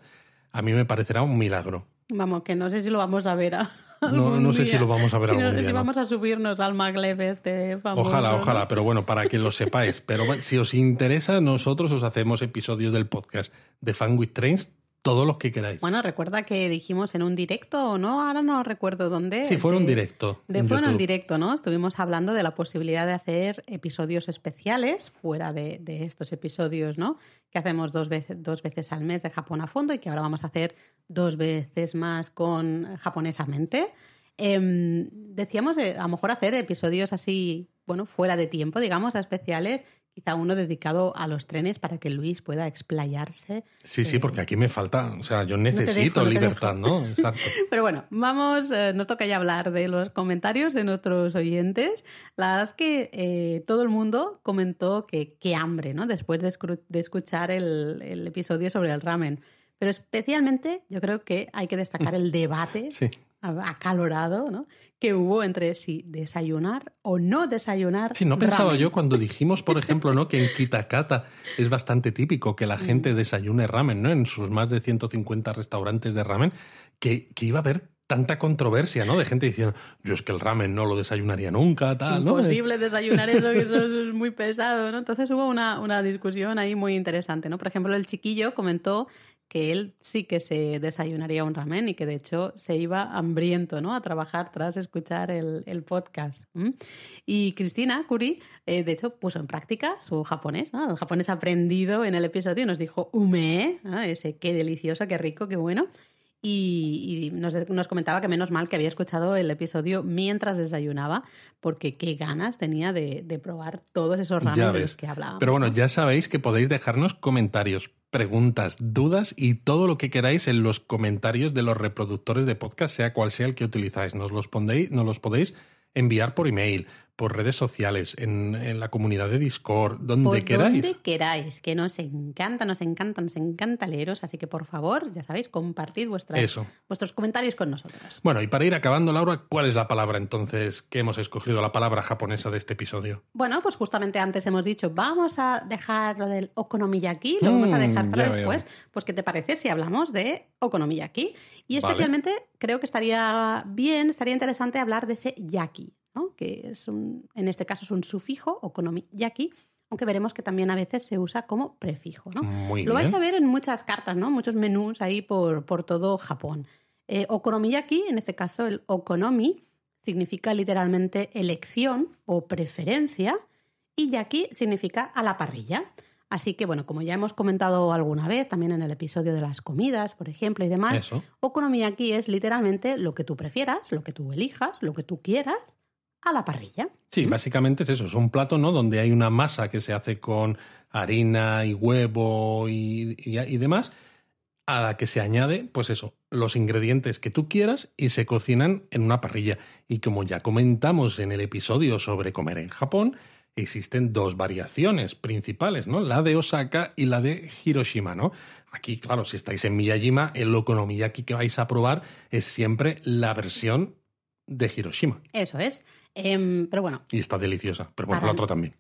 a mí me parecerá un milagro. Vamos, que no sé si lo vamos a ver a- No, no sé si lo vamos a ver si algún día. Si ¿no? vamos a subirnos al maglev este famoso. Ojalá, ¿no? ojalá, pero bueno, para que lo sepáis. Pero bueno, si os interesa, nosotros os hacemos episodios del podcast de Fan with Trains, todos los que queráis. Bueno, recuerda que dijimos en un directo o no, ahora no recuerdo dónde. sí, fue en un directo. De en fue en un directo, ¿no? Estuvimos hablando de la posibilidad de hacer episodios especiales fuera de, de estos episodios, ¿no? Que hacemos dos veces, dos veces al mes de Japón a fondo y que ahora vamos a hacer dos veces más con japonesamente. Em, decíamos de, a lo mejor hacer episodios así, bueno, fuera de tiempo, digamos, especiales, quizá uno dedicado a los trenes para que Luis pueda explayarse Sí, sí, porque aquí me falta, o sea, yo necesito dejo, no te libertad, ¿no? Exacto. Pero bueno, vamos, eh, nos toca ya hablar de los comentarios de nuestros oyentes. La verdad es que eh, todo el mundo comentó que qué hambre, ¿no? Después de, de escuchar el, el episodio sobre el ramen. Pero especialmente yo creo que hay que destacar el debate Sí. acalorado, ¿no? Que hubo entre si desayunar o no desayunar. Sí, no pensaba ramen. yo cuando dijimos, por ejemplo, ¿no? que en Kitakata es bastante típico que la gente desayune ramen, ¿no? En sus más de 150 restaurantes de ramen, que, que iba a haber tanta controversia, ¿no? De gente diciendo, yo es que el ramen no lo desayunaría nunca, Es tal, ¿no? imposible desayunar eso, que eso es muy pesado, ¿no? Entonces hubo una, una discusión ahí muy interesante, ¿no? Por ejemplo, el chiquillo comentó que él sí que se desayunaría un ramen y que de hecho se iba hambriento, ¿no? A trabajar tras escuchar el, el podcast. Y Cristina Curi, eh, de hecho, puso en práctica su japonés, ¿no? El japonés aprendido en el episodio y nos dijo ume, ¿no? ese qué delicioso, qué rico, qué bueno. Y, y nos, nos comentaba que menos mal que había escuchado el episodio mientras desayunaba, porque qué ganas tenía de, de probar todos esos ramen de ves. los que hablábamos. Pero bueno, ya sabéis que podéis dejarnos comentarios, preguntas, dudas y todo lo que queráis en los comentarios de los reproductores de podcast, sea cual sea el que utilizáis. Nos los, pondéis, nos los podéis enviar por email, por redes sociales, en, en la comunidad de Discord, donde por queráis. donde queráis, que nos encanta, nos encanta, nos encanta leeros, así que por favor, ya sabéis, compartid vuestras, Eso. vuestros comentarios con nosotros. Bueno, y para ir acabando, Laura, ¿cuál es la palabra entonces que hemos escogido, la palabra japonesa de este episodio? Bueno, pues justamente antes hemos dicho, vamos a dejar lo del okonomiyaki, lo vamos a Mm, dejar para veo. después. Pues, ¿qué te parece si hablamos de okonomiyaki? Y Vale. especialmente creo que estaría bien, estaría interesante hablar de ese yaki, ¿no? que es un, en este caso es un sufijo, okonomiyaki, aunque veremos que también a veces se usa como prefijo. ¿no? Muy Lo bien. vais a ver en muchas cartas, ¿no? Muchos menús ahí por, por todo Japón. Eh, okonomiyaki, en este caso el okonomi, significa literalmente elección o preferencia y yaki significa a la parrilla. Así que, bueno, como ya hemos comentado alguna vez, también en el episodio de las comidas, por ejemplo, y demás, Eso. okonomiyaki es literalmente lo que tú prefieras, lo que tú elijas, lo que tú quieras, a la parrilla. Sí, básicamente es eso, es un plato, ¿no? Donde hay una masa que se hace con harina y huevo y, y- y demás, a la que se añade, pues eso, los ingredientes que tú quieras y se cocinan en una parrilla. Y como ya comentamos en el episodio sobre comer en Japón, existen dos variaciones principales, ¿no? La de Osaka y la de Hiroshima, ¿no? Aquí, claro, si estáis en Miyajima, el okonomiyaki que vais a probar es siempre la versión de Hiroshima. Eso es. Em, pero bueno, Y está deliciosa, pero bueno, Para- la otra también.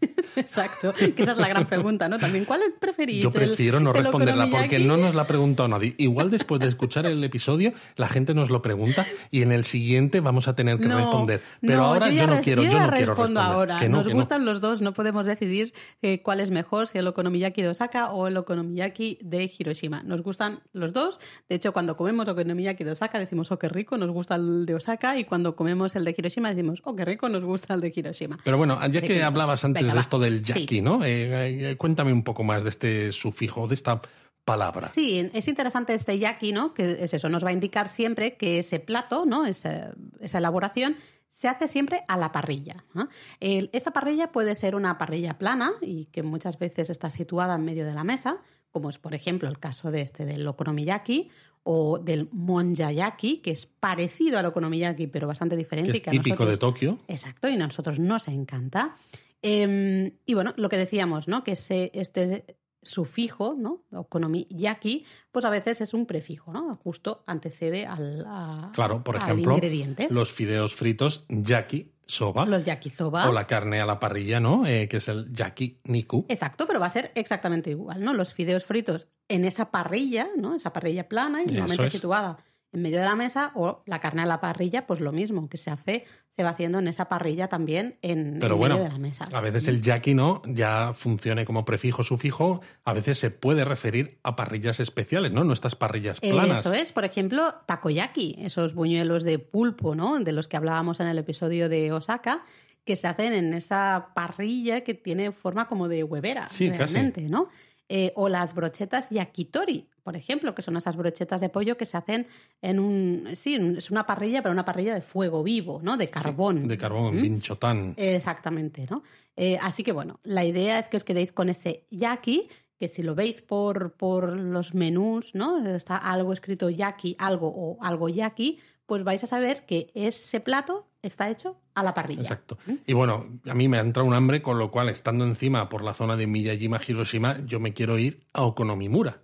exacto, que esa es la gran pregunta, ¿no? También, ¿cuál preferís? Yo ¿El- prefiero no responderla porque no nos la ha preguntado nadie. Igual después de escuchar el episodio, la gente nos lo pregunta y en el siguiente vamos a tener que No, responder. Pero ahora yo, no quiero, yo, ya no quiero respondo responder. ahora. Que no, Nos que gustan los dos, no podemos decidir eh, cuál es mejor, si el okonomiyaki de Osaka o el okonomiyaki de Hiroshima. Nos gustan los dos. De hecho, cuando comemos okonomiyaki de Osaka decimos, oh, qué rico, nos gusta el de Osaka. Y cuando comemos el de Hiroshima decimos, oh, qué rico, nos gusta el de Hiroshima. Pero bueno, ya ¿De que hablabas antes Venga, de esto del Sí. yaki, ¿no? Eh, eh, cuéntame un poco más de este sufijo, de esta palabra. Sí, es interesante este yaki, ¿no? Que es eso, nos va a indicar siempre que ese plato, ¿no? Esa, esa elaboración se hace siempre a la parrilla. ¿no? El- esa parrilla puede ser una parrilla plana y que muchas veces está situada en medio de la mesa, como es por ejemplo el caso de este del okonomiyaki o del monjayaki, que es parecido al okonomiyaki pero bastante diferente. que y es que a típico de nosotros- Tokio. Exacto, y a nosotros nos encanta. Eh, y bueno, lo que decíamos, ¿no? Que ese, este sufijo, ¿no? Okonomiyaki, pues a veces es un prefijo, ¿no? Justo antecede al, a- Claro, por ejemplo, ingrediente. los fideos fritos yaki soba Los yakisoba. o la carne a la parrilla, ¿no? Eh, que es el yaki niku. Exacto, pero va a ser exactamente igual, ¿no? Los fideos fritos en esa parrilla, ¿no? Esa parrilla plana y normalmente es. situada en medio de la mesa o la carne a la parrilla, pues lo mismo, que se hace, se va haciendo en esa parrilla también en, Pero en bueno, medio de la mesa. a veces el yaki no ya funcione como prefijo sufijo, a veces se puede referir a parrillas especiales, ¿no? No estas parrillas planas. Eso es, por ejemplo, takoyaki, esos buñuelos de pulpo, ¿no? De los que hablábamos en el episodio de Osaka, que se hacen en esa parrilla que tiene forma como de huevera, Sí, casi. realmente, ¿no? Eh, o las brochetas yakitori, por ejemplo, que son esas brochetas de pollo que se hacen en un... Sí, es una parrilla, pero una parrilla de fuego vivo, ¿no? De carbón. De carbón, ¿Mm? pinchotán. Exactamente, ¿no? Eh, así que bueno, la idea es que os quedéis con ese yaki, que si lo veis por, por los menús, ¿no? Está algo escrito yaki, algo o algo yaki, pues vais a saber que ese plato está hecho a la parrilla. Exacto. Y bueno, a mí me ha entrado un hambre, con lo cual, estando encima por la zona de Miyajima, Hiroshima, yo me quiero ir a Okonomimura.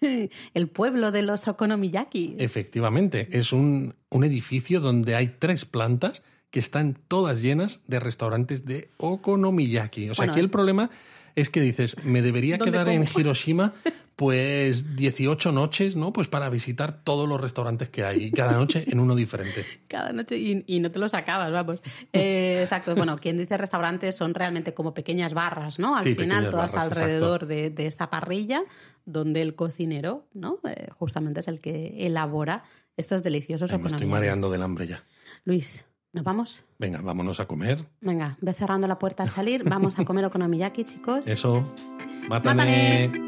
El pueblo de los okonomiyaki. Efectivamente, es un, un edificio donde hay tres plantas que están todas llenas de restaurantes de okonomiyaki. O sea, Bueno, aquí el problema es que dices, me debería ¿Dónde quedar en? Hiroshima pues 18 noches, ¿no? Pues para visitar todos los restaurantes que hay, cada noche en uno diferente. Cada noche y, y no te los acabas, vamos. Eh, exacto. Bueno, quien dice restaurantes son realmente como pequeñas barras, ¿no? Al Sí, final, todas barras, alrededor de, de esta parrilla, donde el cocinero, ¿no? Eh, justamente es el que elabora estos deliciosos Ay, me estoy mareando del hambre ya. Luis, ¿nos vamos? Venga, vámonos a comer. Venga, ve cerrando la puerta al salir. Vamos a comer okonomiyaki, chicos. Eso. Mátame. Mátame.